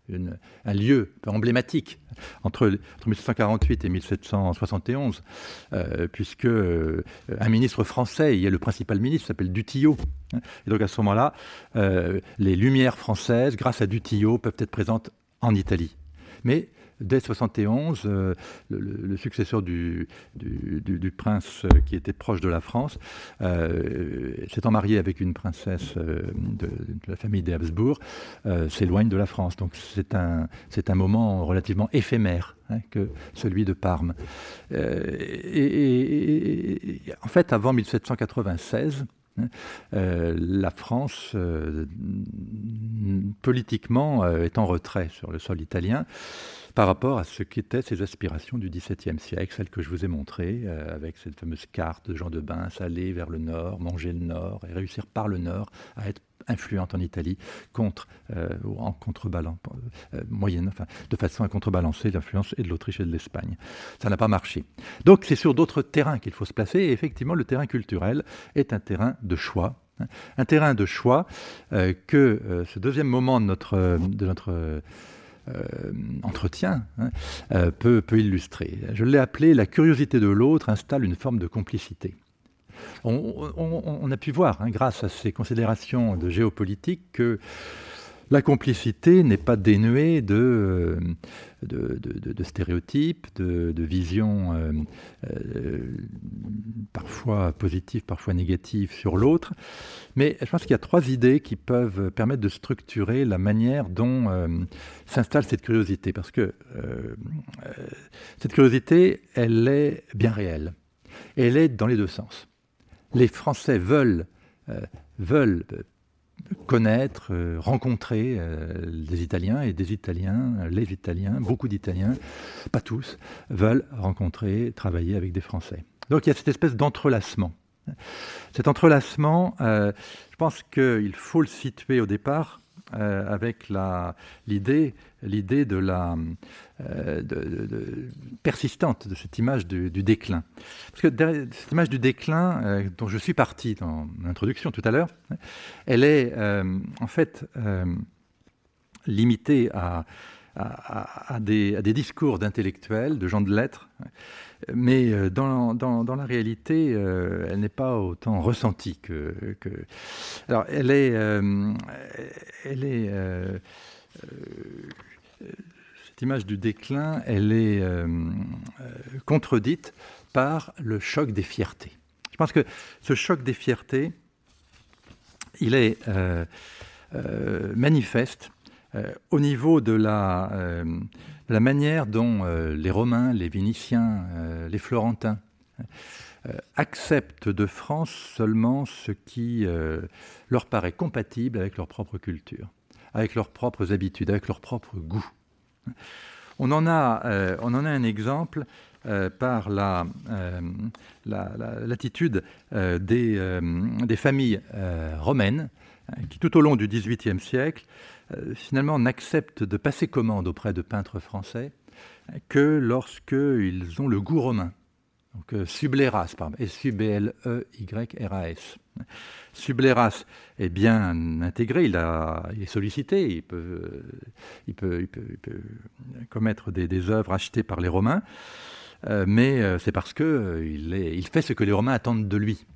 un lieu emblématique entre, 1748 et 1771, euh, puisque euh, un ministre français, il y a le principal ministre, s'appelle Dutillo. Et donc à ce moment-là, euh, les lumières françaises, grâce à Dutillo, peuvent être présentes en Italie. Mais dès 71, euh, le, successeur du, prince euh, qui était proche de la France euh, s'étant marié avec une princesse de, la famille des Habsbourg, s'éloigne de la France. Donc c'est un, c'est un moment relativement éphémère hein, que celui de Parme. et, en fait, avant 1796, hein, la France, politiquement, est en retrait sur le sol italien par rapport à ce qu'étaient ses aspirations du XVIIe siècle, celles que je vous ai montrées, euh, avec cette fameuse carte de Jean de Bain, aller vers le nord, manger le nord, et réussir par le nord à être influente en Italie contre euh, en contrebalance euh, de façon à contrebalancer l'influence et de l'Autriche et de l'Espagne. Ça n'a pas marché. Donc c'est sur d'autres terrains qu'il faut se placer. Et effectivement, le terrain culturel est un terrain de choix. Hein. un terrain de choix que ce deuxième moment de notre, de notre entretient hein, peut, illustrer. Je l'ai appelé La curiosité de l'autre installe une forme de complicité. On, a pu voir, hein, grâce à ces considérations de géopolitique, que la complicité n'est pas dénuée de, de, stéréotypes, de, visions euh, euh, parfois positives, parfois négatives sur l'autre. Mais je pense qu'il y a trois idées qui peuvent permettre de structurer la manière dont euh, s'installe cette curiosité. Parce que cette curiosité, elle est bien réelle. elle est dans les deux sens. Les Français veulent, veulent connaître, euh, rencontrer euh, des Italiens et des Italiens, les Italiens, beaucoup d'Italiens, pas tous, veulent rencontrer, travailler avec des Français. Donc il y a cette espèce d'entrelacement. Cet entrelacement, euh, je pense qu'il faut le situer au départ avec l'idée l'idée de la euh, persistante de cette image du, déclin. Parce que cette image du déclin euh, dont je suis parti dans l'introduction tout à l'heure, elle est en fait limitée à, à, des, discours d'intellectuels, de gens de lettres, mais euh, dans, dans, la réalité, euh, elle n'est pas autant ressentie que. Alors, elle est. Euh, elle est cette image du déclin, elle est contredite par le choc des fiertés. Je pense que ce choc des fiertés, il est manifeste au niveau de la la manière dont euh, les Romains, les Vénitiens, euh, les Florentins euh, acceptent de France seulement ce qui leur paraît compatible avec leur propre culture, avec leurs propres habitudes, avec leur propre goût. On en a, on en a un exemple par l'attitude la, des, des, familles romaines qui, tout au long du XVIIIe siècle, euh, finalement n'acceptent de passer commande auprès de peintres français que lorsqu'ils ont le goût romain. Donc, euh, Subleras, S-U-B-L-E-Y-R-A-S. Subleras est bien intégré, il, est sollicité, il peut, commettre des, œuvres achetées par les Romains, euh, mais c'est parce qu'il il fait ce que les Romains attendent de lui.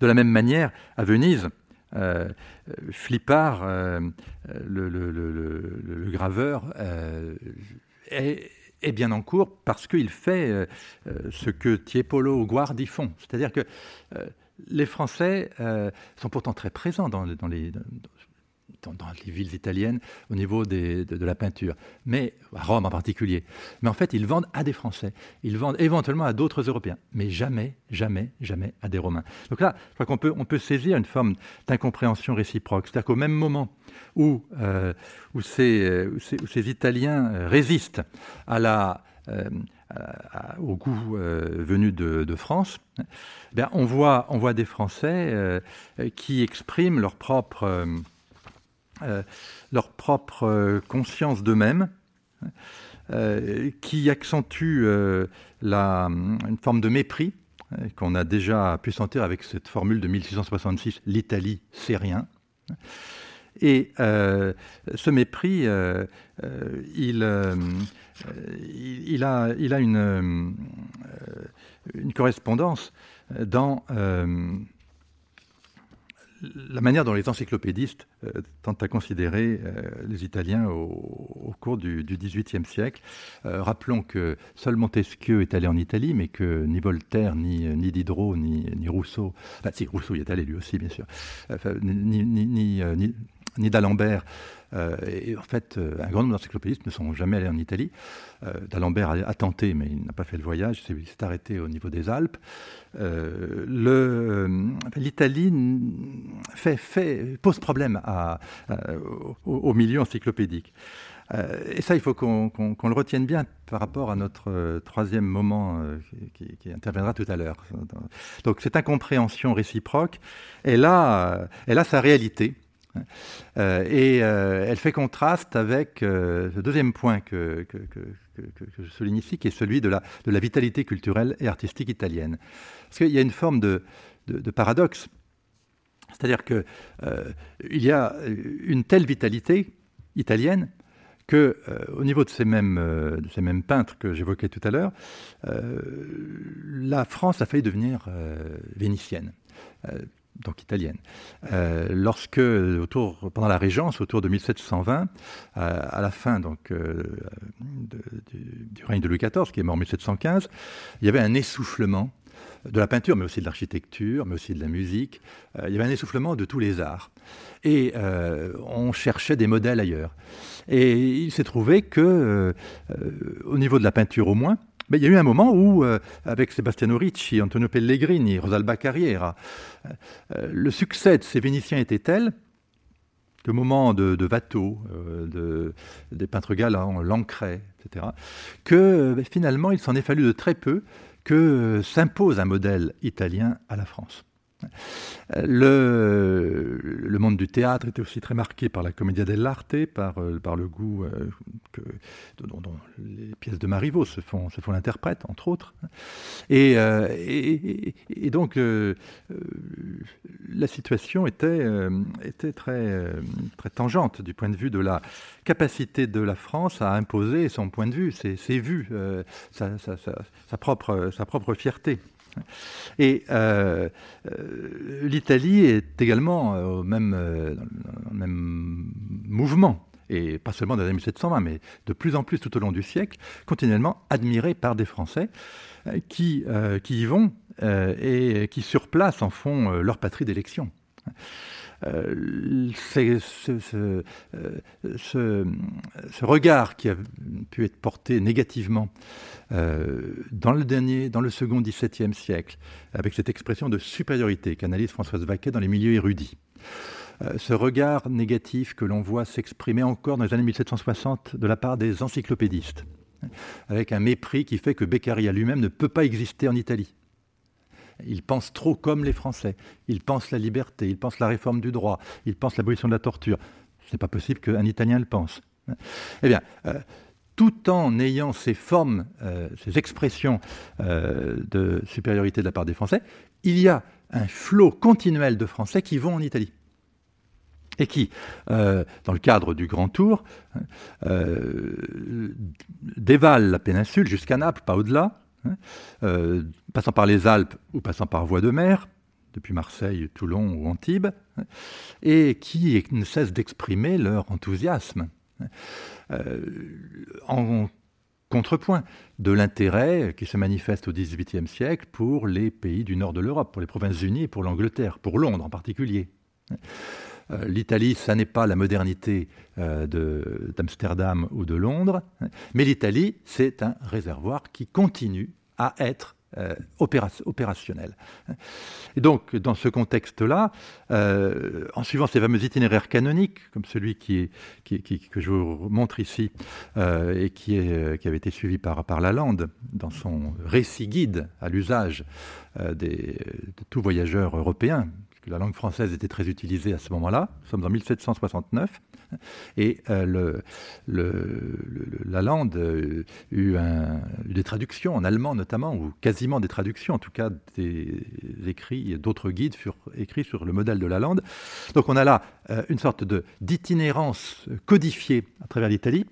De la même manière, à Venise, euh, Flippard, euh, le, graveur, euh, est, bien en cours parce qu'il fait ce que Tiepolo ou Guardi font. C'est-à-dire que les Français sont pourtant très présents dans, les, villes italiennes au niveau de, la peinture, mais à Rome en particulier. Mais en fait, ils vendent à des Français, ils vendent éventuellement à d'autres Européens, mais jamais, jamais, jamais à des Romains. Donc là, je crois qu'on peut, saisir une forme d'incompréhension réciproque. C'est-à-dire qu'au même moment où, euh, où, ces, Italiens euh, résistent à la, euh, au goût venu de, France, eh on, voit, on voit des Français qui expriment leur propre euh, leur propre euh, conscience d'eux-mêmes, euh, qui accentue la, une forme de mépris qu'on a déjà pu sentir avec cette formule de 1666, l'Italie, c'est rien. Et ce mépris, il, il, a, il a une, une correspondance dans la manière dont les encyclopédistes euh, tentent à considérer euh, les Italiens au, cours du XVIIIe siècle. Euh, rappelons que seul Montesquieu est allé en Italie, mais que ni Voltaire, ni, ni Diderot, ni, ni Rousseau, enfin si, Rousseau y est allé lui aussi, bien sûr, ni, ni, ni d'Alembert. Euh, et en fait, euh, un grand nombre d'encyclopédistes ne sont jamais allés en Italie. Euh, D'Alembert a, tenté, mais il n'a pas fait le voyage, il s'est arrêté au niveau des Alpes. L'Italie pose problème au, milieu encyclopédique. et ça, il faut qu'on le retienne bien par rapport à notre troisième moment qui, interviendra tout à l'heure. Donc cette incompréhension réciproque, elle a sa réalité. Euh, et euh, elle fait contraste avec euh, le deuxième point que, je souligne ici, qui est celui de la, vitalité culturelle et artistique italienne. Parce qu'il y a une forme de, paradoxe. C'est-à-dire qu'il y a une telle vitalité italienne que, au niveau de ces mêmes peintres que j'évoquais tout à l'heure, la France a failli devenir vénitienne donc italienne. Euh, lorsque, autour, pendant la Régence, autour de 1720, euh, à la fin donc, euh, du, règne de Louis XIV, qui est mort en 1715, il y avait un essoufflement de la peinture, mais aussi de l'architecture, mais aussi de la musique. il y avait un essoufflement de tous les arts. Et on cherchait des modèles ailleurs. Et il s'est trouvé que, au niveau de la peinture au moins, il y a eu un moment où, euh, avec Sebastiano Ricci, Antonio Pellegrini, Rosalba Carriera, euh, euh, le succès de ces Vénitiens était tel que moment de, de Watteau, de, des peintres galants, Lancret, etc., que finalement il s'en est fallu de très peu que s'impose un modèle italien à la France. Le, monde du théâtre était aussi très marqué par la commedia dell'arte, par, euh, par le goût euh, que, dont, les pièces de Marivaux se font, l'interprète, entre autres. Et, euh, donc, la situation était, très, tangente du point de vue de la capacité de la France à imposer son point de vue, ses, vues, sa propre fierté. Et euh, euh, l'Italie est également euh, au même, mouvement et pas seulement dans les années 1720, mais de plus en plus tout au long du siècle, continuellement admirée par des Français qui, qui y vont et qui sur place en font leur patrie d'élection. Euh, ce, ce, regard qui a pu être porté négativement euh, dans le dernier, dans le second XVIIe siècle, avec cette expression de supériorité qu'analyse Françoise Vaquet dans les milieux érudits. Euh, ce regard négatif que l'on voit s'exprimer encore dans les années 1760 de la part des encyclopédistes, avec un mépris qui fait que Beccaria lui-même ne peut pas exister en Italie. Il pense trop comme les Français. Il pense la liberté, il pense la réforme du droit, il pense l'abolition de la torture. Ce n'est pas possible qu'un Italien le pense. Eh bien, euh, tout en ayant ces formes, euh, ces expressions euh, de supériorité de la part des Français, il y a un flot continuel de Français qui vont en Italie et qui, dans le cadre du Grand Tour, dévalent la péninsule jusqu'à Naples, pas au-delà, Hein, euh, passant par les Alpes ou passant par voie de mer, depuis Marseille, Toulon ou Antibes, hein, et qui ne cessent d'exprimer leur enthousiasme hein, euh, en contrepoint de l'intérêt qui se manifeste au XVIIIe siècle pour les pays du nord de l'Europe, pour les Provinces-Unies et pour l'Angleterre, pour Londres en particulier. Euh, L'Italie, ça n'est pas la modernité euh, d'Amsterdam ou de Londres, hein. mais l'Italie, c'est un réservoir qui continue à être euh, opérationnel. Hein. Et donc, dans ce contexte-là, en suivant ces fameux itinéraires canoniques, comme celui que je vous montre ici, et qui, qui, avait été suivi par, par Lalande dans son récit guide à l'usage de tout voyageur européen, la langue française était très utilisée à ce moment-là. Nous sommes en 1769. Et euh, la Lande euh, eut, des traductions en allemand notamment, ou quasiment des traductions, en tout cas des écrits, d'autres guides furent écrits sur le modèle de la Lande. Donc on a là euh, une sorte de, d'itinérance codifiée à travers l'Italie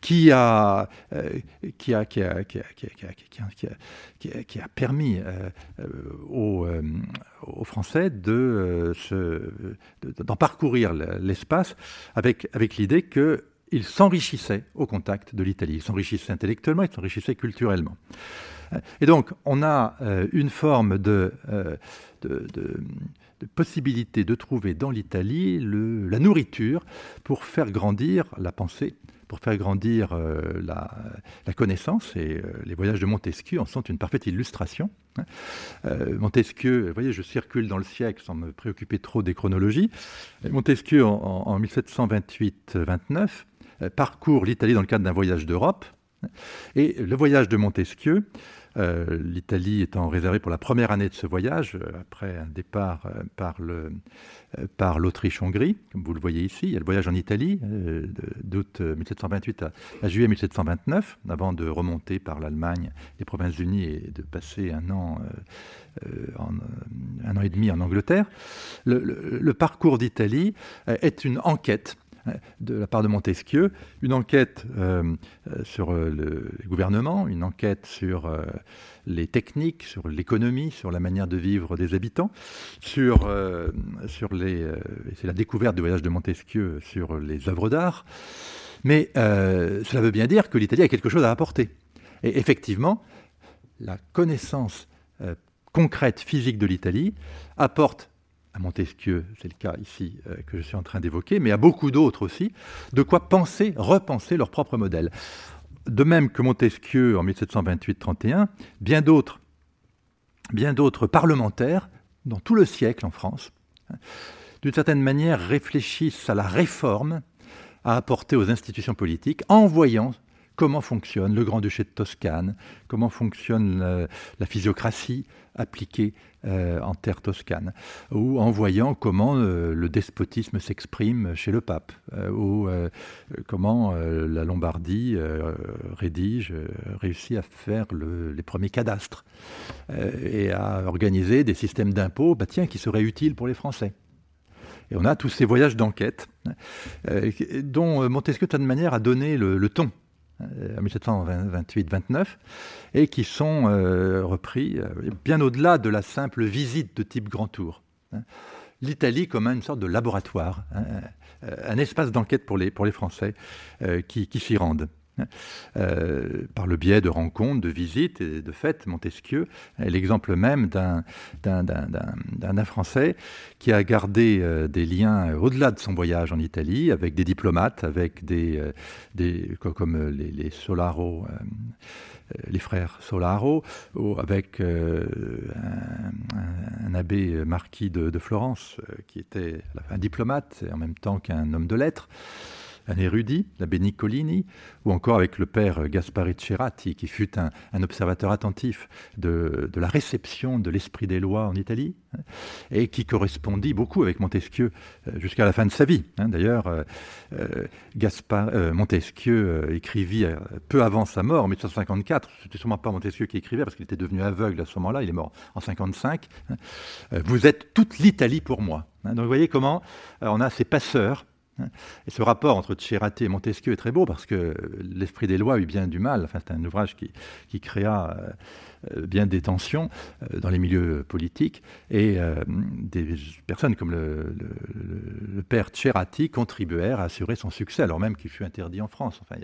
qui a permis aux, aux, Français de, d'en parcourir l'espace avec avec, l'idée qu'il s'enrichissait au contact de l'Italie. Il s'enrichissait intellectuellement, il s'enrichissait culturellement. Et donc, on a euh, une forme euh, de, possibilité de trouver dans l'Italie la nourriture pour faire grandir la pensée pour faire grandir euh, la, connaissance. Et euh, les voyages de Montesquieu en sont une parfaite illustration. Hein. Euh, Montesquieu, vous voyez, je circule dans le siècle sans me préoccuper trop des chronologies. Montesquieu, en, en 1728-29, parcourt l'Italie dans le cadre d'un voyage d'Europe. Et le voyage de Montesquieu euh, L'Italie étant réservée pour la première année de ce voyage, euh, après un départ euh, par, l'Autriche-Hongrie, comme vous le voyez ici. Il y a le voyage en Italie d'août 1728 à, juillet 1729, avant de remonter par l'Allemagne, les Provinces-Unies et de passer un an, un an et demi en Angleterre. Le, le parcours d'Italie est une enquête de la part de Montesquieu, une enquête sur le gouvernement, une enquête sur les techniques, sur l'économie, sur la manière de vivre des habitants, sur, sur les, c'est la découverte du voyage de Montesquieu sur les œuvres d'art. Mais cela veut bien dire que l'Italie a quelque chose à apporter. Et effectivement, la connaissance concrète, physique de l'Italie, apporte à Montesquieu, c'est le cas ici euh, que je suis en train d'évoquer, mais à beaucoup d'autres aussi, de quoi penser, repenser leur propre modèle. De même que Montesquieu en 1728-31, bien d'autres, bien d'autres parlementaires dans tout le siècle en France, hein, d'une certaine manière réfléchissent à la réforme à apporter aux institutions politiques en voyant comment fonctionne le Grand-Duché de Toscane, comment fonctionne la, physiocratie appliquée euh, en terre toscane, ou en voyant comment euh, le despotisme s'exprime chez le pape, euh, ou comment la Lombardie rédige, réussit à faire les premiers cadastres, et à organiser des systèmes d'impôts bah, qui seraient utiles pour les Français. Et on a tous ces voyages d'enquête, dont Montesquieu, de manière, a donné le ton. euh, en 1728-29, et qui sont euh, repris euh, bien au-delà de la simple visite de type grand tour. Hein. L'Italie comme une sorte de laboratoire, hein, un espace d'enquête pour les Français qui s'y rendent. Euh, par le biais de rencontres, de visites et de fêtes. Montesquieu est l'exemple même d'un Français qui a gardé euh, des liens au-delà de son voyage en Italie avec des diplomates, avec des, euh, comme les, Solaro les frères Solaro, ou avec un, abbé marquis de, de Florence, qui était un diplomate et en même temps qu'un homme de lettres un érudit, l'abbé Niccolini, ou encore avec le père Gaspari Cerati, qui fut un, observateur attentif de, la réception de l'esprit des lois en Italie, hein, et qui correspondit beaucoup avec Montesquieu euh, jusqu'à la fin de sa vie. Hein. D'ailleurs, euh, euh, Montesquieu écrivit peu avant sa mort, en 1754, c'était sûrement pas Montesquieu qui écrivait, parce qu'il était devenu aveugle à ce moment-là, il est mort en 55, hein. Vous êtes toute l'Italie pour moi. Donc vous voyez comment on a ces passeurs et ce rapport entre Cerati et Montesquieu est très beau parce que l'esprit des lois a eu bien du mal. Enfin, c'est un ouvrage qui, qui créa euh, bien des tensions euh, dans les milieux politiques et euh, des personnes comme le, père Cerati contribuèrent à assurer son succès alors même qu'il fut interdit en France. Enfin,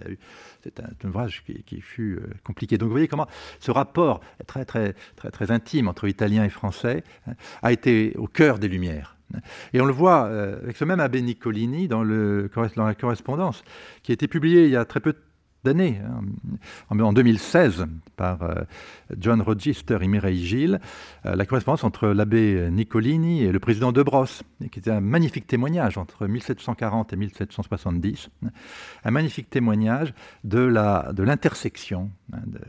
c'est un, ouvrage qui, qui, fut compliqué. Donc, vous voyez comment ce rapport très, très, très, très intime entre Italiens et Français hein, a été au cœur des Lumières. Et on le voit euh, avec ce même abbé Niccolini dans, la correspondance, qui a été publiée il y a très peu d'années, hein, en 2016, par euh, John Rogister et Mireille Gilles, euh, la correspondance entre l'abbé Niccolini et le président de Brosse, qui était un magnifique témoignage entre 1740 et 1770, un magnifique témoignage de l'intersection de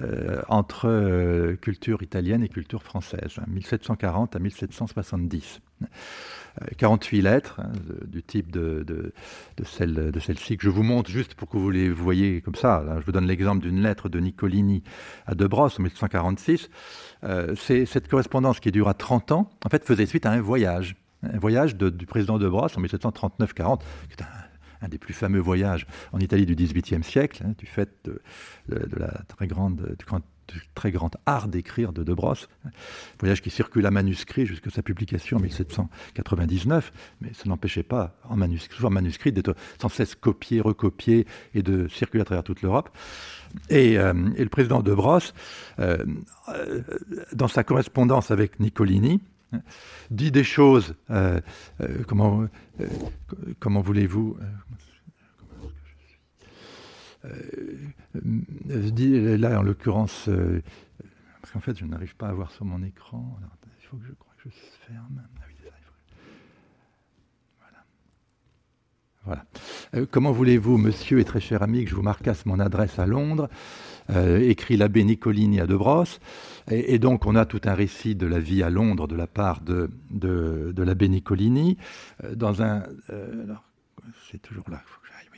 hein, entre culture italienne et culture française, 1740 à 1770. 48 lettres hein, du type de, de, de celle, de celle-ci que je vous montre juste pour que vous les voyez comme ça. je vous donne l'exemple d'une lettre de Niccolini à De Brosse en 1746. Euh, cette correspondance qui dura 30 ans, en fait, faisait suite à un voyage. Un voyage du président de Brosse en 1739-40, qui est un, des plus fameux voyages en Italie du XVIIIe siècle, hein, du fait de, la très grande, du très grand art d'écrire de De Brosse, voyage qui circule à manuscrit jusqu'à sa publication en 1799, mais ça n'empêchait pas, en manuscrit, en manuscrit, d'être sans cesse copié, recopié et de circuler à travers toute l'Europe. Et, euh, le président De Brosse, euh, euh, dans sa correspondance avec Niccolini, dit des choses, comment, comment voulez-vous euh, là, en l'occurrence, euh, parce qu'en fait, je n'arrive pas à voir sur mon écran. il faut que je crois que je ferme. Ah voilà. Euh, comment voulez-vous, monsieur et très cher ami, que je vous marquasse mon adresse à Londres? Écrit l'abbé Nicolini à De Brosse. Et, donc, on a tout un récit de la vie à Londres de la part de, de, l'abbé Nicolini. dans un, c'est toujours là.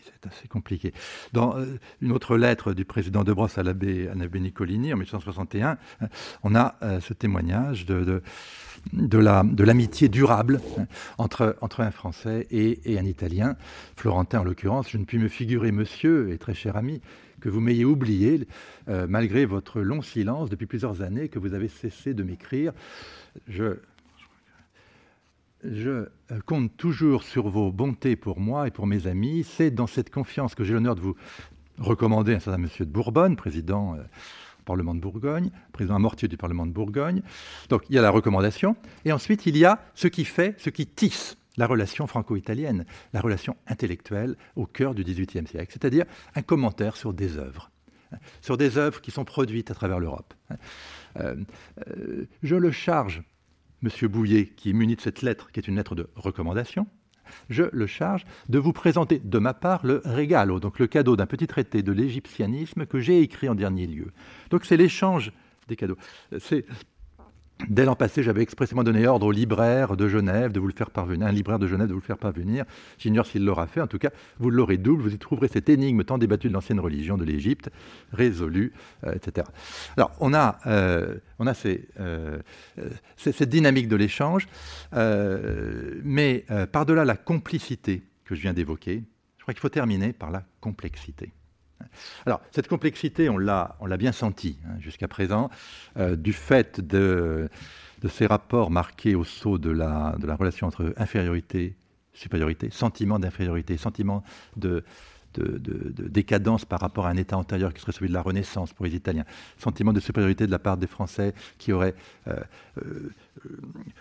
c'est assez compliqué. Dans euh, une autre lettre du président de Brosse à l'abbé Nicolini en 1861, hein, on a euh, ce témoignage de, de, l'amitié durable hein, entre, entre un Français et, un Italien, Florentin en l'occurrence. Je ne puis me figurer, monsieur et très cher ami, que vous m'ayez oublié, euh, malgré votre long silence depuis plusieurs années, que vous avez cessé de m'écrire. Je, euh, compte toujours sur vos bontés pour moi et pour mes amis. C'est dans cette confiance que j'ai l'honneur de vous recommander un certain monsieur de Bourbonne, président du euh, Parlement de Bourgogne, président mortier du Parlement de Bourgogne. Donc il y a la recommandation, et ensuite il y a ce qui fait, ce qui tisse la relation franco-italienne, la relation intellectuelle au cœur du XVIIIe siècle, c'est-à-dire un commentaire sur des œuvres, hein, sur des œuvres qui sont produites à travers l'Europe. Hein. Euh, je le charge M. Bouillet, qui est muni de cette lettre, qui est une lettre de recommandation, je le charge de vous présenter de ma part le regalo, donc le cadeau d'un petit traité de l'égyptianisme que j'ai écrit en dernier lieu. Donc c'est l'échange des cadeaux. C'est Dès l'an passé, j'avais expressément donné ordre au libraire de Genève de vous le faire parvenir, un libraire de Genève de vous le faire parvenir. J'ignore s'il l'aura fait. En tout cas, vous l'aurez double. Vous y trouverez cette énigme tant débattue de l'ancienne religion de l'Égypte, résolue, euh, etc. Alors, on a, euh, euh, cette dynamique de l'échange, mais par-delà la complicité que je viens d'évoquer, je crois qu'il faut terminer par la complexité. Alors, cette complexité, on l'a, bien senti hein, jusqu'à présent, euh, du fait de, ces rapports marqués au saut de la, relation entre infériorité, supériorité, sentiment d'infériorité, sentiment de, de, décadence par rapport à un état antérieur qui serait celui de la Renaissance pour les Italiens, sentiment de supériorité de la part des Français qui auraient euh, euh,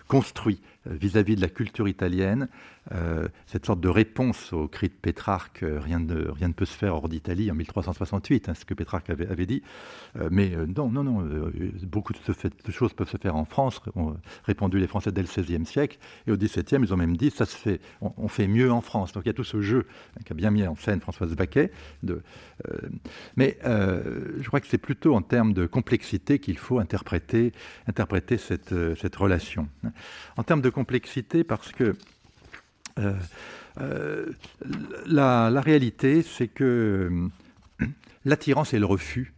construit vis-à-vis de la culture italienne euh, cette sorte de réponse au cri de Pétrarque, rien, ne, rien ne peut se faire hors d'Italie en 1368, hein, ce que Pétrarque avait, dit. mais non, non, non, beaucoup de, choses peuvent se faire en France, ont répondu les Français dès le XVIe siècle, et au XVIIe, ils ont même dit, ça se fait, on, fait mieux en France. Donc il y a tout ce jeu qui a bien mis en scène François de, euh, mais euh, je crois que c'est plutôt en termes de complexité qu'il faut interpréter, interpréter cette, euh, cette, relation. En termes de complexité, parce que la, la, réalité, c'est que l'attirance et le refus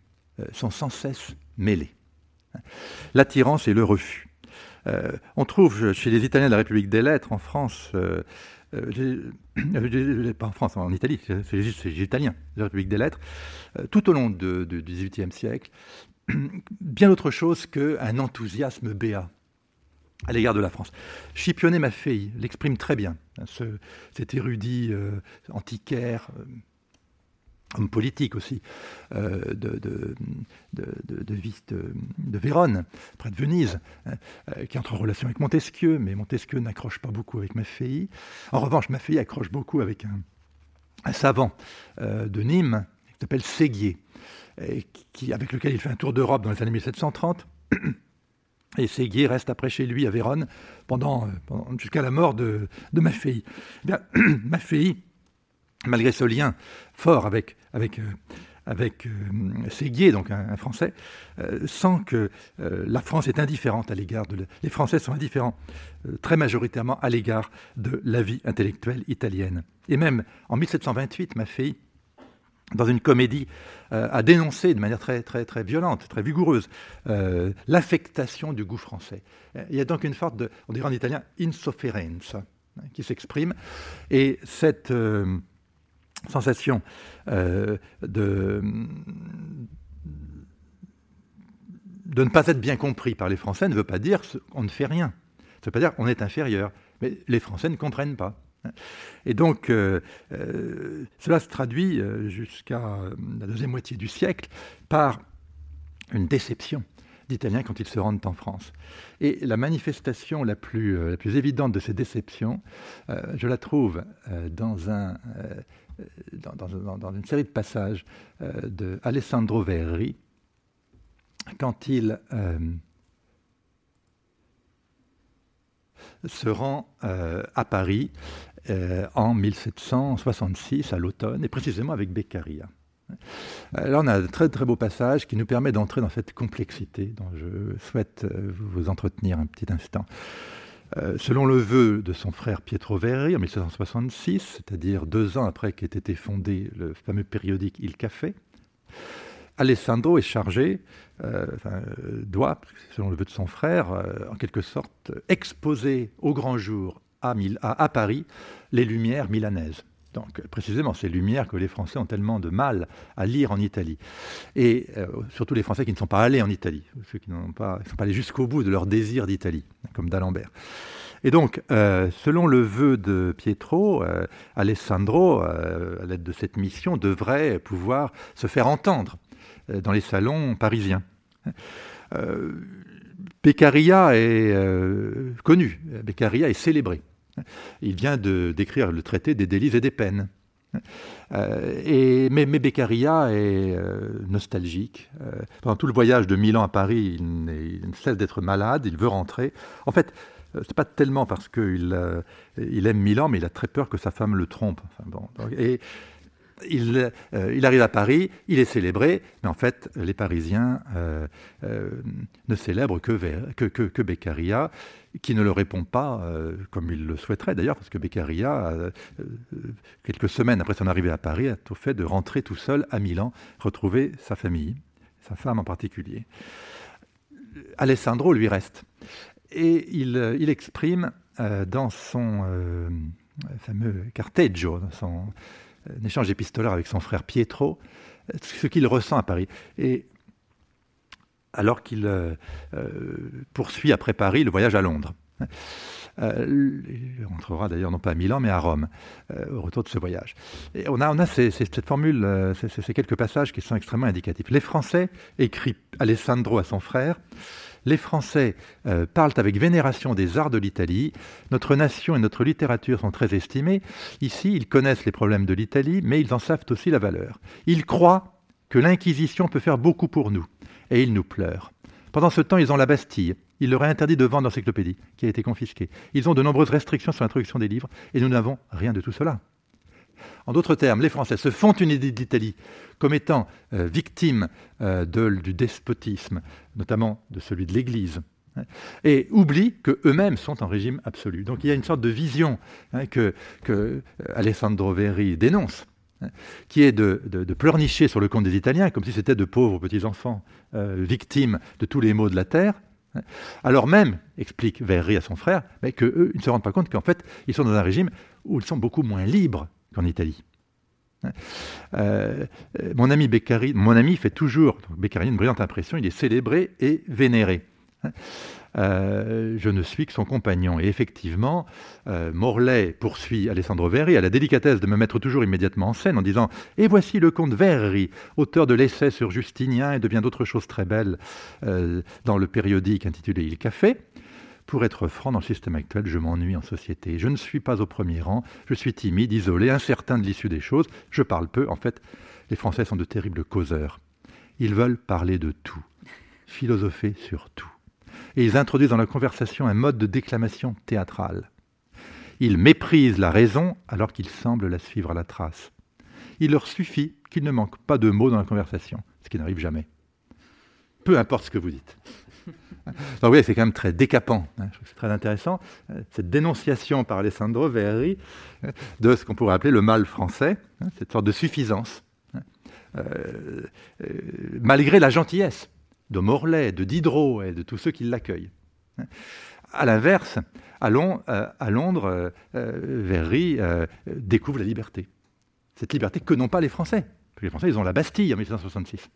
sont sans cesse mêlés. L'attirance et le refus. on trouve chez les Italiens de la République des Lettres en France euh, pas en France, en Italie, c'est les Italiens, la République des Lettres, euh, tout au long du XVIIIe siècle, bien autre chose qu'un enthousiasme béat à l'égard de la France. Scipionet Maffei l'exprime très bien, hein, ce, cet érudit euh, antiquaire, homme politique aussi, euh, de, de, de, Vérone, près de Venise, hein, euh, qui entre en relation avec Montesquieu, mais Montesquieu n'accroche pas beaucoup avec Maffei. En revanche, Maffei accroche beaucoup avec un, savant euh, de Nîmes, qui s'appelle Séguier, avec lequel il fait un tour d'Europe dans les années 1730. Et Séguier reste après chez lui à Vérone pendant, jusqu'à la mort de, de Maffei. Eh bien, Maffei malgré ce lien fort avec, avec, euh, avec euh, Séguier, donc un, Français, euh, sent que la France est indifférente à l'égard de... Les Français sont indifférents très majoritairement à l'égard de la vie intellectuelle italienne. Et même en 1728, Maffei, dans une comédie, a dénoncé de manière très, très, très violente, très vigoureuse, l'affectation du goût français. Il y a donc une sorte de, on dirait en italien, insofferenza, hein, qui s'exprime. Et cette sensation euh, de, de ne pas être bien compris par les Français ne veut pas dire qu'on ne fait rien. Ça veut pas dire qu'on est inférieur. Mais les Français ne comprennent pas. Et donc, euh, euh, cela se traduit jusqu'à la deuxième moitié du siècle par une déception d'Italiens quand ils se rendent en France. Et la manifestation la plus, évidente de ces déceptions, je la trouve dans un dans, une série de passages euh, de Alessandro Verri, quand il euh, se rend euh, à Paris en 1766, à l'automne, et précisément avec Beccaria. Là, on a un très très beau passage qui nous permet d'entrer dans cette complexité dont je souhaite vous entretenir un petit instant. Euh, selon le vœu de son frère Pietro Verri en 1766, c'est-à-dire deux ans après qu'ait été fondé le fameux périodique Il Café, Alessandro est chargé, euh, doit, selon le vœu de son frère, en quelque sorte exposer au grand jour à, Paris les lumières milanaises. Donc précisément ces lumières que les Français ont tellement de mal à lire en Italie. Et euh, surtout les Français qui ne sont pas allés en Italie, ceux qui ne sont pas allés jusqu'au bout de leur désir d'Italie, comme d'Alembert. Et donc, euh, selon le vœu de Pietro, euh, Alessandro, à l'aide de cette mission, devrait pouvoir se faire entendre dans les salons parisiens. Beccaria est connu, Beccaria est célébré. Il vient de d'écrire le traité des délits et des peines. Euh, et, mais, Beccaria est euh, nostalgique. Euh, pendant tout le voyage de Milan à Paris, il, ne cesse d'être malade, il veut rentrer. En fait, c'est pas tellement parce qu'il il aime Milan, mais il a très peur que sa femme le trompe. bon, et il, il, arrive à Paris, il est célébré, mais en fait, les Parisiens ne célèbrent que, que, que, Beccaria qui ne le répond pas euh, comme il le souhaiterait d'ailleurs, parce que Beccaria, euh, quelques semaines après son arrivée à Paris, a tout fait de rentrer tout seul à Milan, retrouver sa famille, sa femme en particulier. Alessandro lui reste. Et il, il exprime euh, dans son fameux carteggio, son échange épistolaire avec son frère Pietro, ce qu'il ressent à Paris. Et alors qu'il euh, euh, poursuit après Paris le voyage à Londres. Euh, il rentrera d'ailleurs non pas à Milan mais à Rome au retour de ce voyage. Et on a, on a cette formule, ces quelques passages qui sont extrêmement indicatifs. Les Français, écrit Alessandro à son frère, les Français parlent avec vénération des arts de l'Italie. Notre nation et notre littérature sont très estimées. Ici, ils connaissent les problèmes de l'Italie, mais ils en savent aussi la valeur. Ils croient que l'Inquisition peut faire beaucoup pour nous et ils nous pleurent. Pendant ce temps, ils ont la Bastille. Il leur est interdit de vendre l'encyclopédie, qui a été confisquée. Ils ont de nombreuses restrictions sur l'introduction des livres, et nous n'avons rien de tout cela. En d'autres termes, les Français se font une idée d'Italie comme étant euh, victimes euh, du despotisme, notamment de celui de l'Église, hein, et oublient qu'eux-mêmes sont en régime absolu. Donc il y a une sorte de vision hein, que, que euh, Alessandro Verri dénonce, qui est de, pleurnicher sur le compte des Italiens, comme si c'était de pauvres petits-enfants euh, victimes de tous les maux de la terre, alors même, explique Verri à son frère, mais qu'eux, ne se rendent pas compte qu'en fait, ils sont dans un régime où ils sont beaucoup moins libres qu'en Italie. Euh, mon ami Beccari, mon ami fait toujours, Beccari, une brillante impression, il est célébré et vénéré. Euh, je ne suis que son compagnon. Et effectivement, euh, Morlaix poursuit Alessandro Verri, a la délicatesse de me mettre toujours immédiatement en scène en disant Et voici le comte Verri, auteur de l'essai sur Justinien et de bien d'autres choses très belles euh, dans le périodique intitulé Il Café. Pour être franc, dans le système actuel, je m'ennuie en société. Je ne suis pas au premier rang, je suis timide, isolé, incertain de l'issue des choses, je parle peu. En fait, les Français sont de terribles causeurs. Ils veulent parler de tout, philosopher sur tout et ils introduisent dans la conversation un mode de déclamation théâtrale. Ils méprisent la raison alors qu'ils semblent la suivre à la trace. Il leur suffit qu'il ne manque pas de mots dans la conversation, ce qui n'arrive jamais. Peu importe ce que vous dites. Donc oui, c'est quand même très décapant. Hein. c'est très intéressant, euh, cette dénonciation par Alessandro Verri hein, de ce qu'on pourrait appeler le mal français, hein, cette sorte de suffisance, euh, euh, malgré la gentillesse de Morlaix, de Diderot et de tous ceux qui l'accueillent. À l'inverse, à, euh, Londres, euh, euh, Verri découvre la liberté. Cette liberté que n'ont pas les Français. Les Français, ils ont la Bastille en 1766.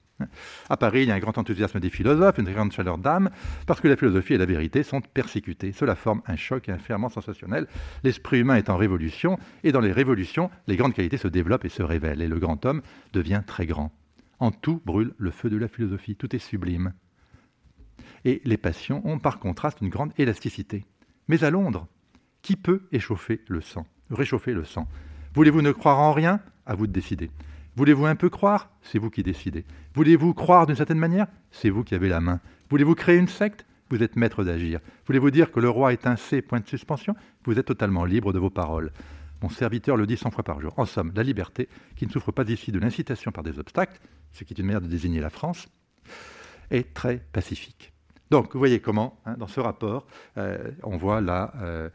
À Paris, il y a un grand enthousiasme des philosophes, une grande chaleur d'âme, parce que la philosophie et la vérité sont persécutées. Cela forme un choc et un ferment sensationnel. L'esprit humain est en révolution, et dans les révolutions, les grandes qualités se développent et se révèlent, et le grand homme devient très grand. En tout brûle le feu de la philosophie, tout est sublime. Et les passions ont par contraste une grande élasticité. Mais à Londres, qui peut échauffer le sang, réchauffer le sang? Voulez-vous ne croire en rien? À vous de décider. Voulez-vous un peu croire? C'est vous qui décidez. Voulez-vous croire d'une certaine manière? C'est vous qui avez la main. Voulez-vous créer une secte? Vous êtes maître d'agir. Voulez-vous dire que le roi est un C, point de suspension? Vous êtes totalement libre de vos paroles. Mon serviteur le dit cent fois par jour. En somme, la liberté, qui ne souffre pas ici de l'incitation par des obstacles, ce qui est une manière de désigner la France, est très pacifique. Donc, vous voyez comment, hein, dans ce rapport, euh, on voit la, euh,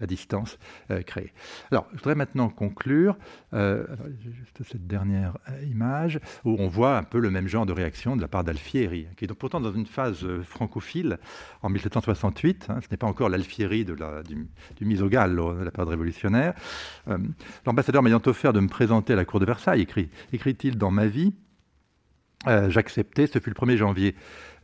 la, distance euh, créée. Alors, je voudrais maintenant conclure, juste cette dernière image, où on voit un peu le même genre de réaction de la part d'Alfieri, qui est donc pourtant dans une phase francophile, en 1768, hein, ce n'est pas encore l'Alfieri du, du au gal de la période révolutionnaire. L'ambassadeur m'ayant offert de me présenter à la cour de Versailles, écrit, écrit-il dans ma vie, j'acceptais, ce fut le 1er janvier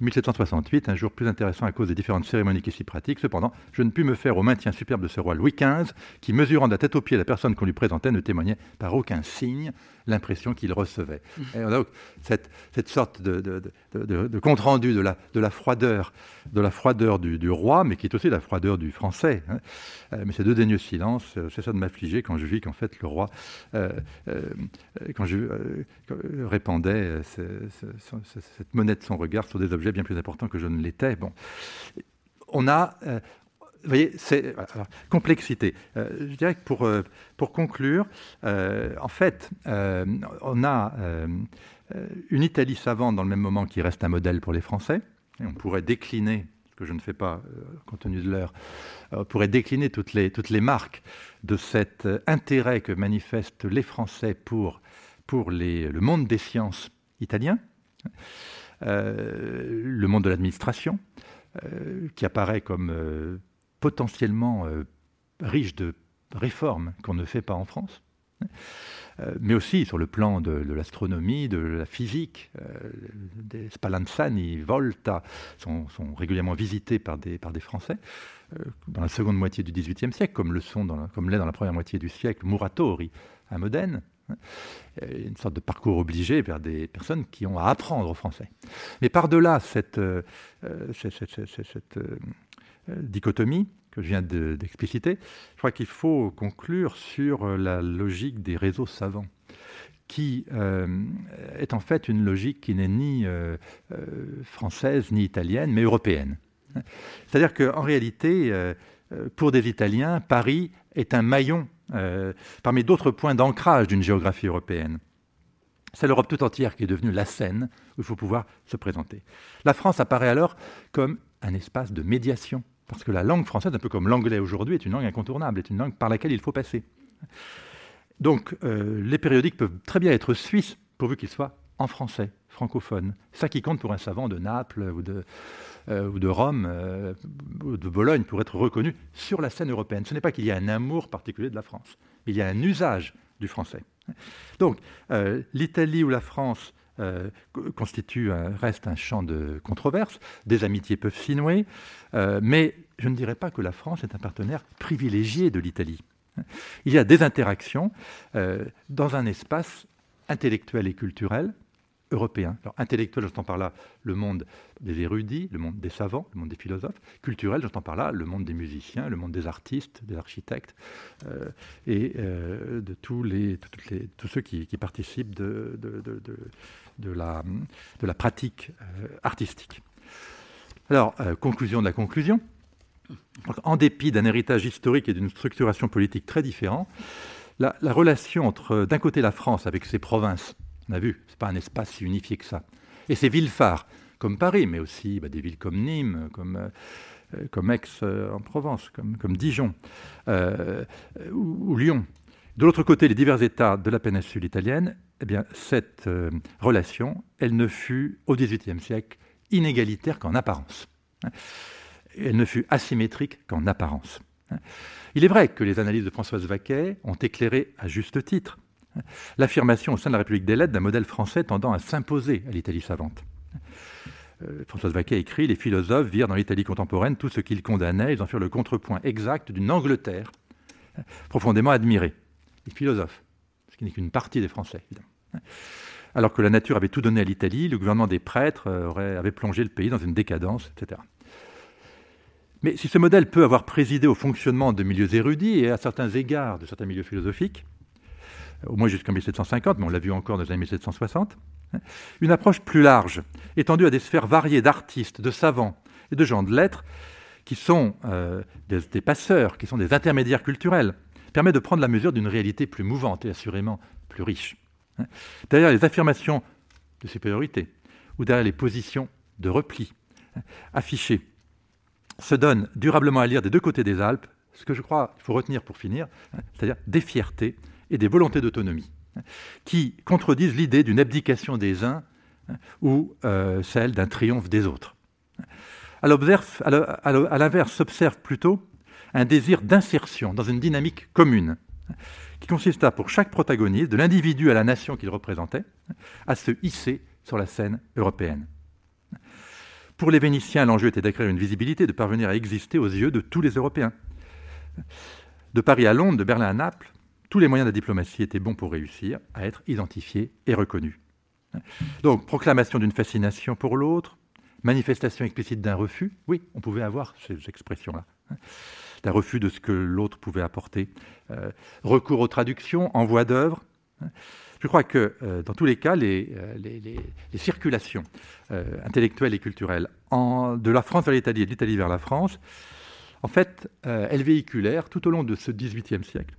1768, un jour plus intéressant à cause des différentes cérémonies qui s'y pratiquent. Cependant, je ne pus me faire au maintien superbe de ce roi Louis XV, qui, mesurant de la tête aux pieds la personne qu'on lui présentait, ne témoignait par aucun signe l'impression qu'il recevait. Et donc, cette, cette sorte de, de, de, la, de la froideur, de la froideur du, du, roi, mais qui est aussi la froideur du français. Hein. Euh, mais ces deux daigneux silences, euh, c'est ça de m'affliger quand je vis qu'en fait le roi, euh, euh, quand je euh, répandait cette monnaie de son regard sur des objets bien plus important que je ne l'étais. On a, euh, vous voyez, c'est complexité. Euh, je dirais que pour, euh, conclure, en fait, on a une Italie savante dans le même moment qui reste un modèle pour les Français. On pourrait décliner, que je ne fais pas compte tenu de l'heure, on pourrait décliner toutes les, marques de cet intérêt que manifestent les Français pour, le monde des sciences italien. Euh, le monde de l'administration, euh, qui apparaît comme euh, potentiellement riche de réformes qu'on ne fait pas en France mais aussi sur le plan de, l'astronomie, de la physique. des Spallanzani, Volta sont, régulièrement visités par des, par des Français dans la seconde moitié du XVIIIe siècle, comme comme l'est dans la première moitié du siècle Muratori à Modène. Euh, une sorte de parcours obligé vers des personnes qui ont à apprendre au français. Mais par-delà cette, euh, euh, cette, dichotomie que je viens d'expliciter, je crois qu'il faut conclure sur la logique des réseaux savants qui est en fait une logique qui n'est ni française ni italienne, mais européenne. C'est-à-dire qu'en réalité, pour des Italiens, Paris est un maillon euh, parmi d'autres points d'ancrage d'une géographie européenne. C'est l'Europe tout entière qui est devenue la scène où il faut pouvoir se présenter. La France apparaît alors comme un espace de médiation, parce que la langue française, un peu comme l'anglais aujourd'hui, est une langue incontournable, est une langue par laquelle il faut passer. Donc euh, les périodiques peuvent très bien être suisses, pourvu qu'ils soient en français, francophone. Ça qui compte pour un savant de Naples ou de, euh, ou de Rome euh, ou de Bologne pour être reconnu sur la scène européenne. Ce n'est pas qu'il y a un amour particulier de la France, mais il y a un usage du français. Donc, euh, l'Italie ou la France constitue reste un champ de controverse. Des amitiés peuvent s'y nouer, mais je ne dirais pas que la France est un partenaire privilégié de l'Italie. Il y a des interactions dans un espace intellectuel et culturel européen. Alors, intellectuel, j'entends par là le monde des érudits, le monde des savants, le monde des philosophes. Culturel, j'entends par là le monde des musiciens, le monde des artistes, des architectes euh, et euh, de tous, ceux qui, participent de, la, pratique euh, artistique. Alors, conclusion de la conclusion. en dépit d'un héritage historique et d'une structuration politique très différente, la relation entre, d'un côté, la France avec ses provinces, on a vu, ce n'est pas un espace si unifié que ça. Et ces villes phares, comme Paris, mais aussi bah, des villes comme Nîmes, comme, euh, comme Aix euh, en Provence, comme, Dijon euh, ou, Lyon. De l'autre côté, les divers États de la péninsule italienne, eh bien, cette relation, elle ne fut au XVIIIe siècle inégalitaire qu'en apparence. Elle ne fut asymétrique qu'en apparence. Il est vrai que les analyses de Françoise Vaquet ont éclairé à juste titre l'affirmation au sein de la République des lettres d'un modèle français tendant à s'imposer à l'Italie savante. Euh, Françoise Vaquet écrit Les philosophes virent dans l'Italie contemporaine tout ce qu'ils condamnaient, ils en furent le contrepoint exact d'une Angleterre profondément admirée. Les philosophes, ce qui n'est qu'une partie des Français, évidemment. Alors que la nature avait tout donné à l'Italie, le gouvernement des prêtres euh, avait plongé le pays dans une décadence, etc. Mais si ce modèle peut avoir présidé au fonctionnement de milieux érudits et à certains égards de certains milieux philosophiques, au moins jusqu'en 1750, mais on l'a vu encore dans les années 1760, hein, une approche plus large, étendue à des sphères variées d'artistes, de savants et de gens de lettres, qui sont euh, des, passeurs, qui sont des intermédiaires culturels, permet de prendre la mesure d'une réalité plus mouvante et assurément plus riche. Hein. Derrière les affirmations de supériorité ou derrière les positions de repli, affichée se donne durablement à lire des deux côtés des Alpes, ce que je crois qu'il faut retenir pour finir, c'est-à-dire des fiertés et des volontés d'autonomie, qui contredisent l'idée d'une abdication des uns ou euh, celle d'un triomphe des autres. À l'inverse, s'observe plutôt un désir d'insertion dans une dynamique commune, qui consista pour chaque protagoniste, de l'individu à la nation qu'il représentait, à se hisser sur la scène européenne. Pour les Vénitiens, l'enjeu était d'acquérir une visibilité, de parvenir à exister aux yeux de tous les Européens. De Paris à Londres, de Berlin à Naples, tous les moyens de la diplomatie étaient bons pour réussir à être identifiés et reconnus. Donc, proclamation d'une fascination pour l'autre, manifestation explicite d'un refus, oui, on pouvait avoir ces expressions-là, d'un refus de ce que l'autre pouvait apporter, euh, recours aux traductions, envoi d'œuvres. Je crois que euh, dans tous les cas, les, euh, circulations intellectuelles et culturelles de la France vers l'Italie et de l'Italie vers la France, en fait, elles véhiculèrent tout au long de ce XVIIIe siècle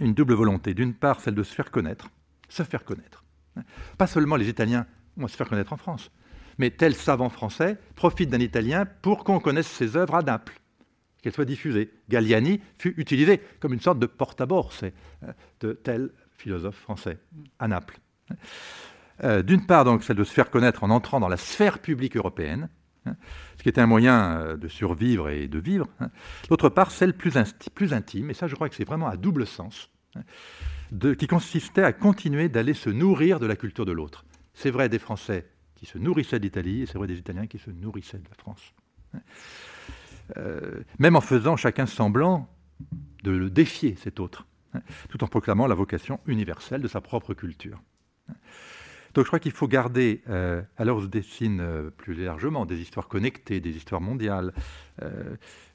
une double volonté. D'une part, celle de se faire connaître, se faire connaître. Pas seulement les Italiens vont se faire connaître en France, mais tel savant français profite d'un Italien pour qu'on connaisse ses œuvres à Naples, qu'elles soient diffusées. Galliani fut utilisé comme une sorte de porte-à-borse euh, de tel philosophe français à Naples. Euh, d'une part, donc, celle de se faire connaître en entrant dans la sphère publique européenne, hein, ce qui était un moyen euh, de survivre et de vivre. Hein. D'autre part, celle plus, intime, et ça je crois que c'est vraiment à double sens, hein, qui consistait à continuer d'aller se nourrir de la culture de l'autre. C'est vrai des Français qui se nourrissaient d'Italie, et c'est vrai des Italiens qui se nourrissaient de la France. Hein. Euh, même en faisant chacun semblant de le défier, cet autre, hein, tout en proclamant la vocation universelle de sa propre culture. Hein. Donc je crois qu'il faut garder, euh, alors on se dessine euh, plus largement des histoires connectées, des histoires mondiales,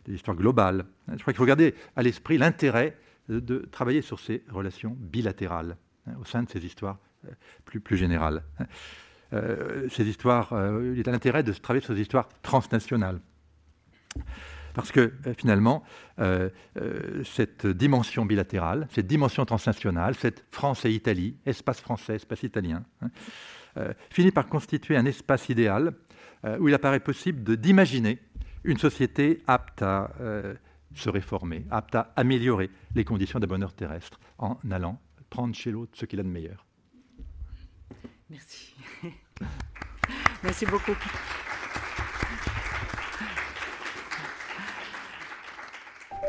des histoires globales. Je crois qu'il faut garder à l'esprit l'intérêt de, travailler sur ces relations bilatérales au sein de ces histoires plus, plus générales. Euh, ces histoires, euh, il est à l'intérêt de travailler sur ces histoires transnationales. Parce que euh, finalement, cette dimension bilatérale, cette dimension transnationale, cette France et Italie, espace français, espace italien, hein, finit par constituer un espace idéal où il apparaît possible d'imaginer une société apte à se réformer, apte à améliorer les conditions d'un bonheur terrestre en allant prendre chez l'autre ce qu'il a de meilleur. Merci. Merci beaucoup.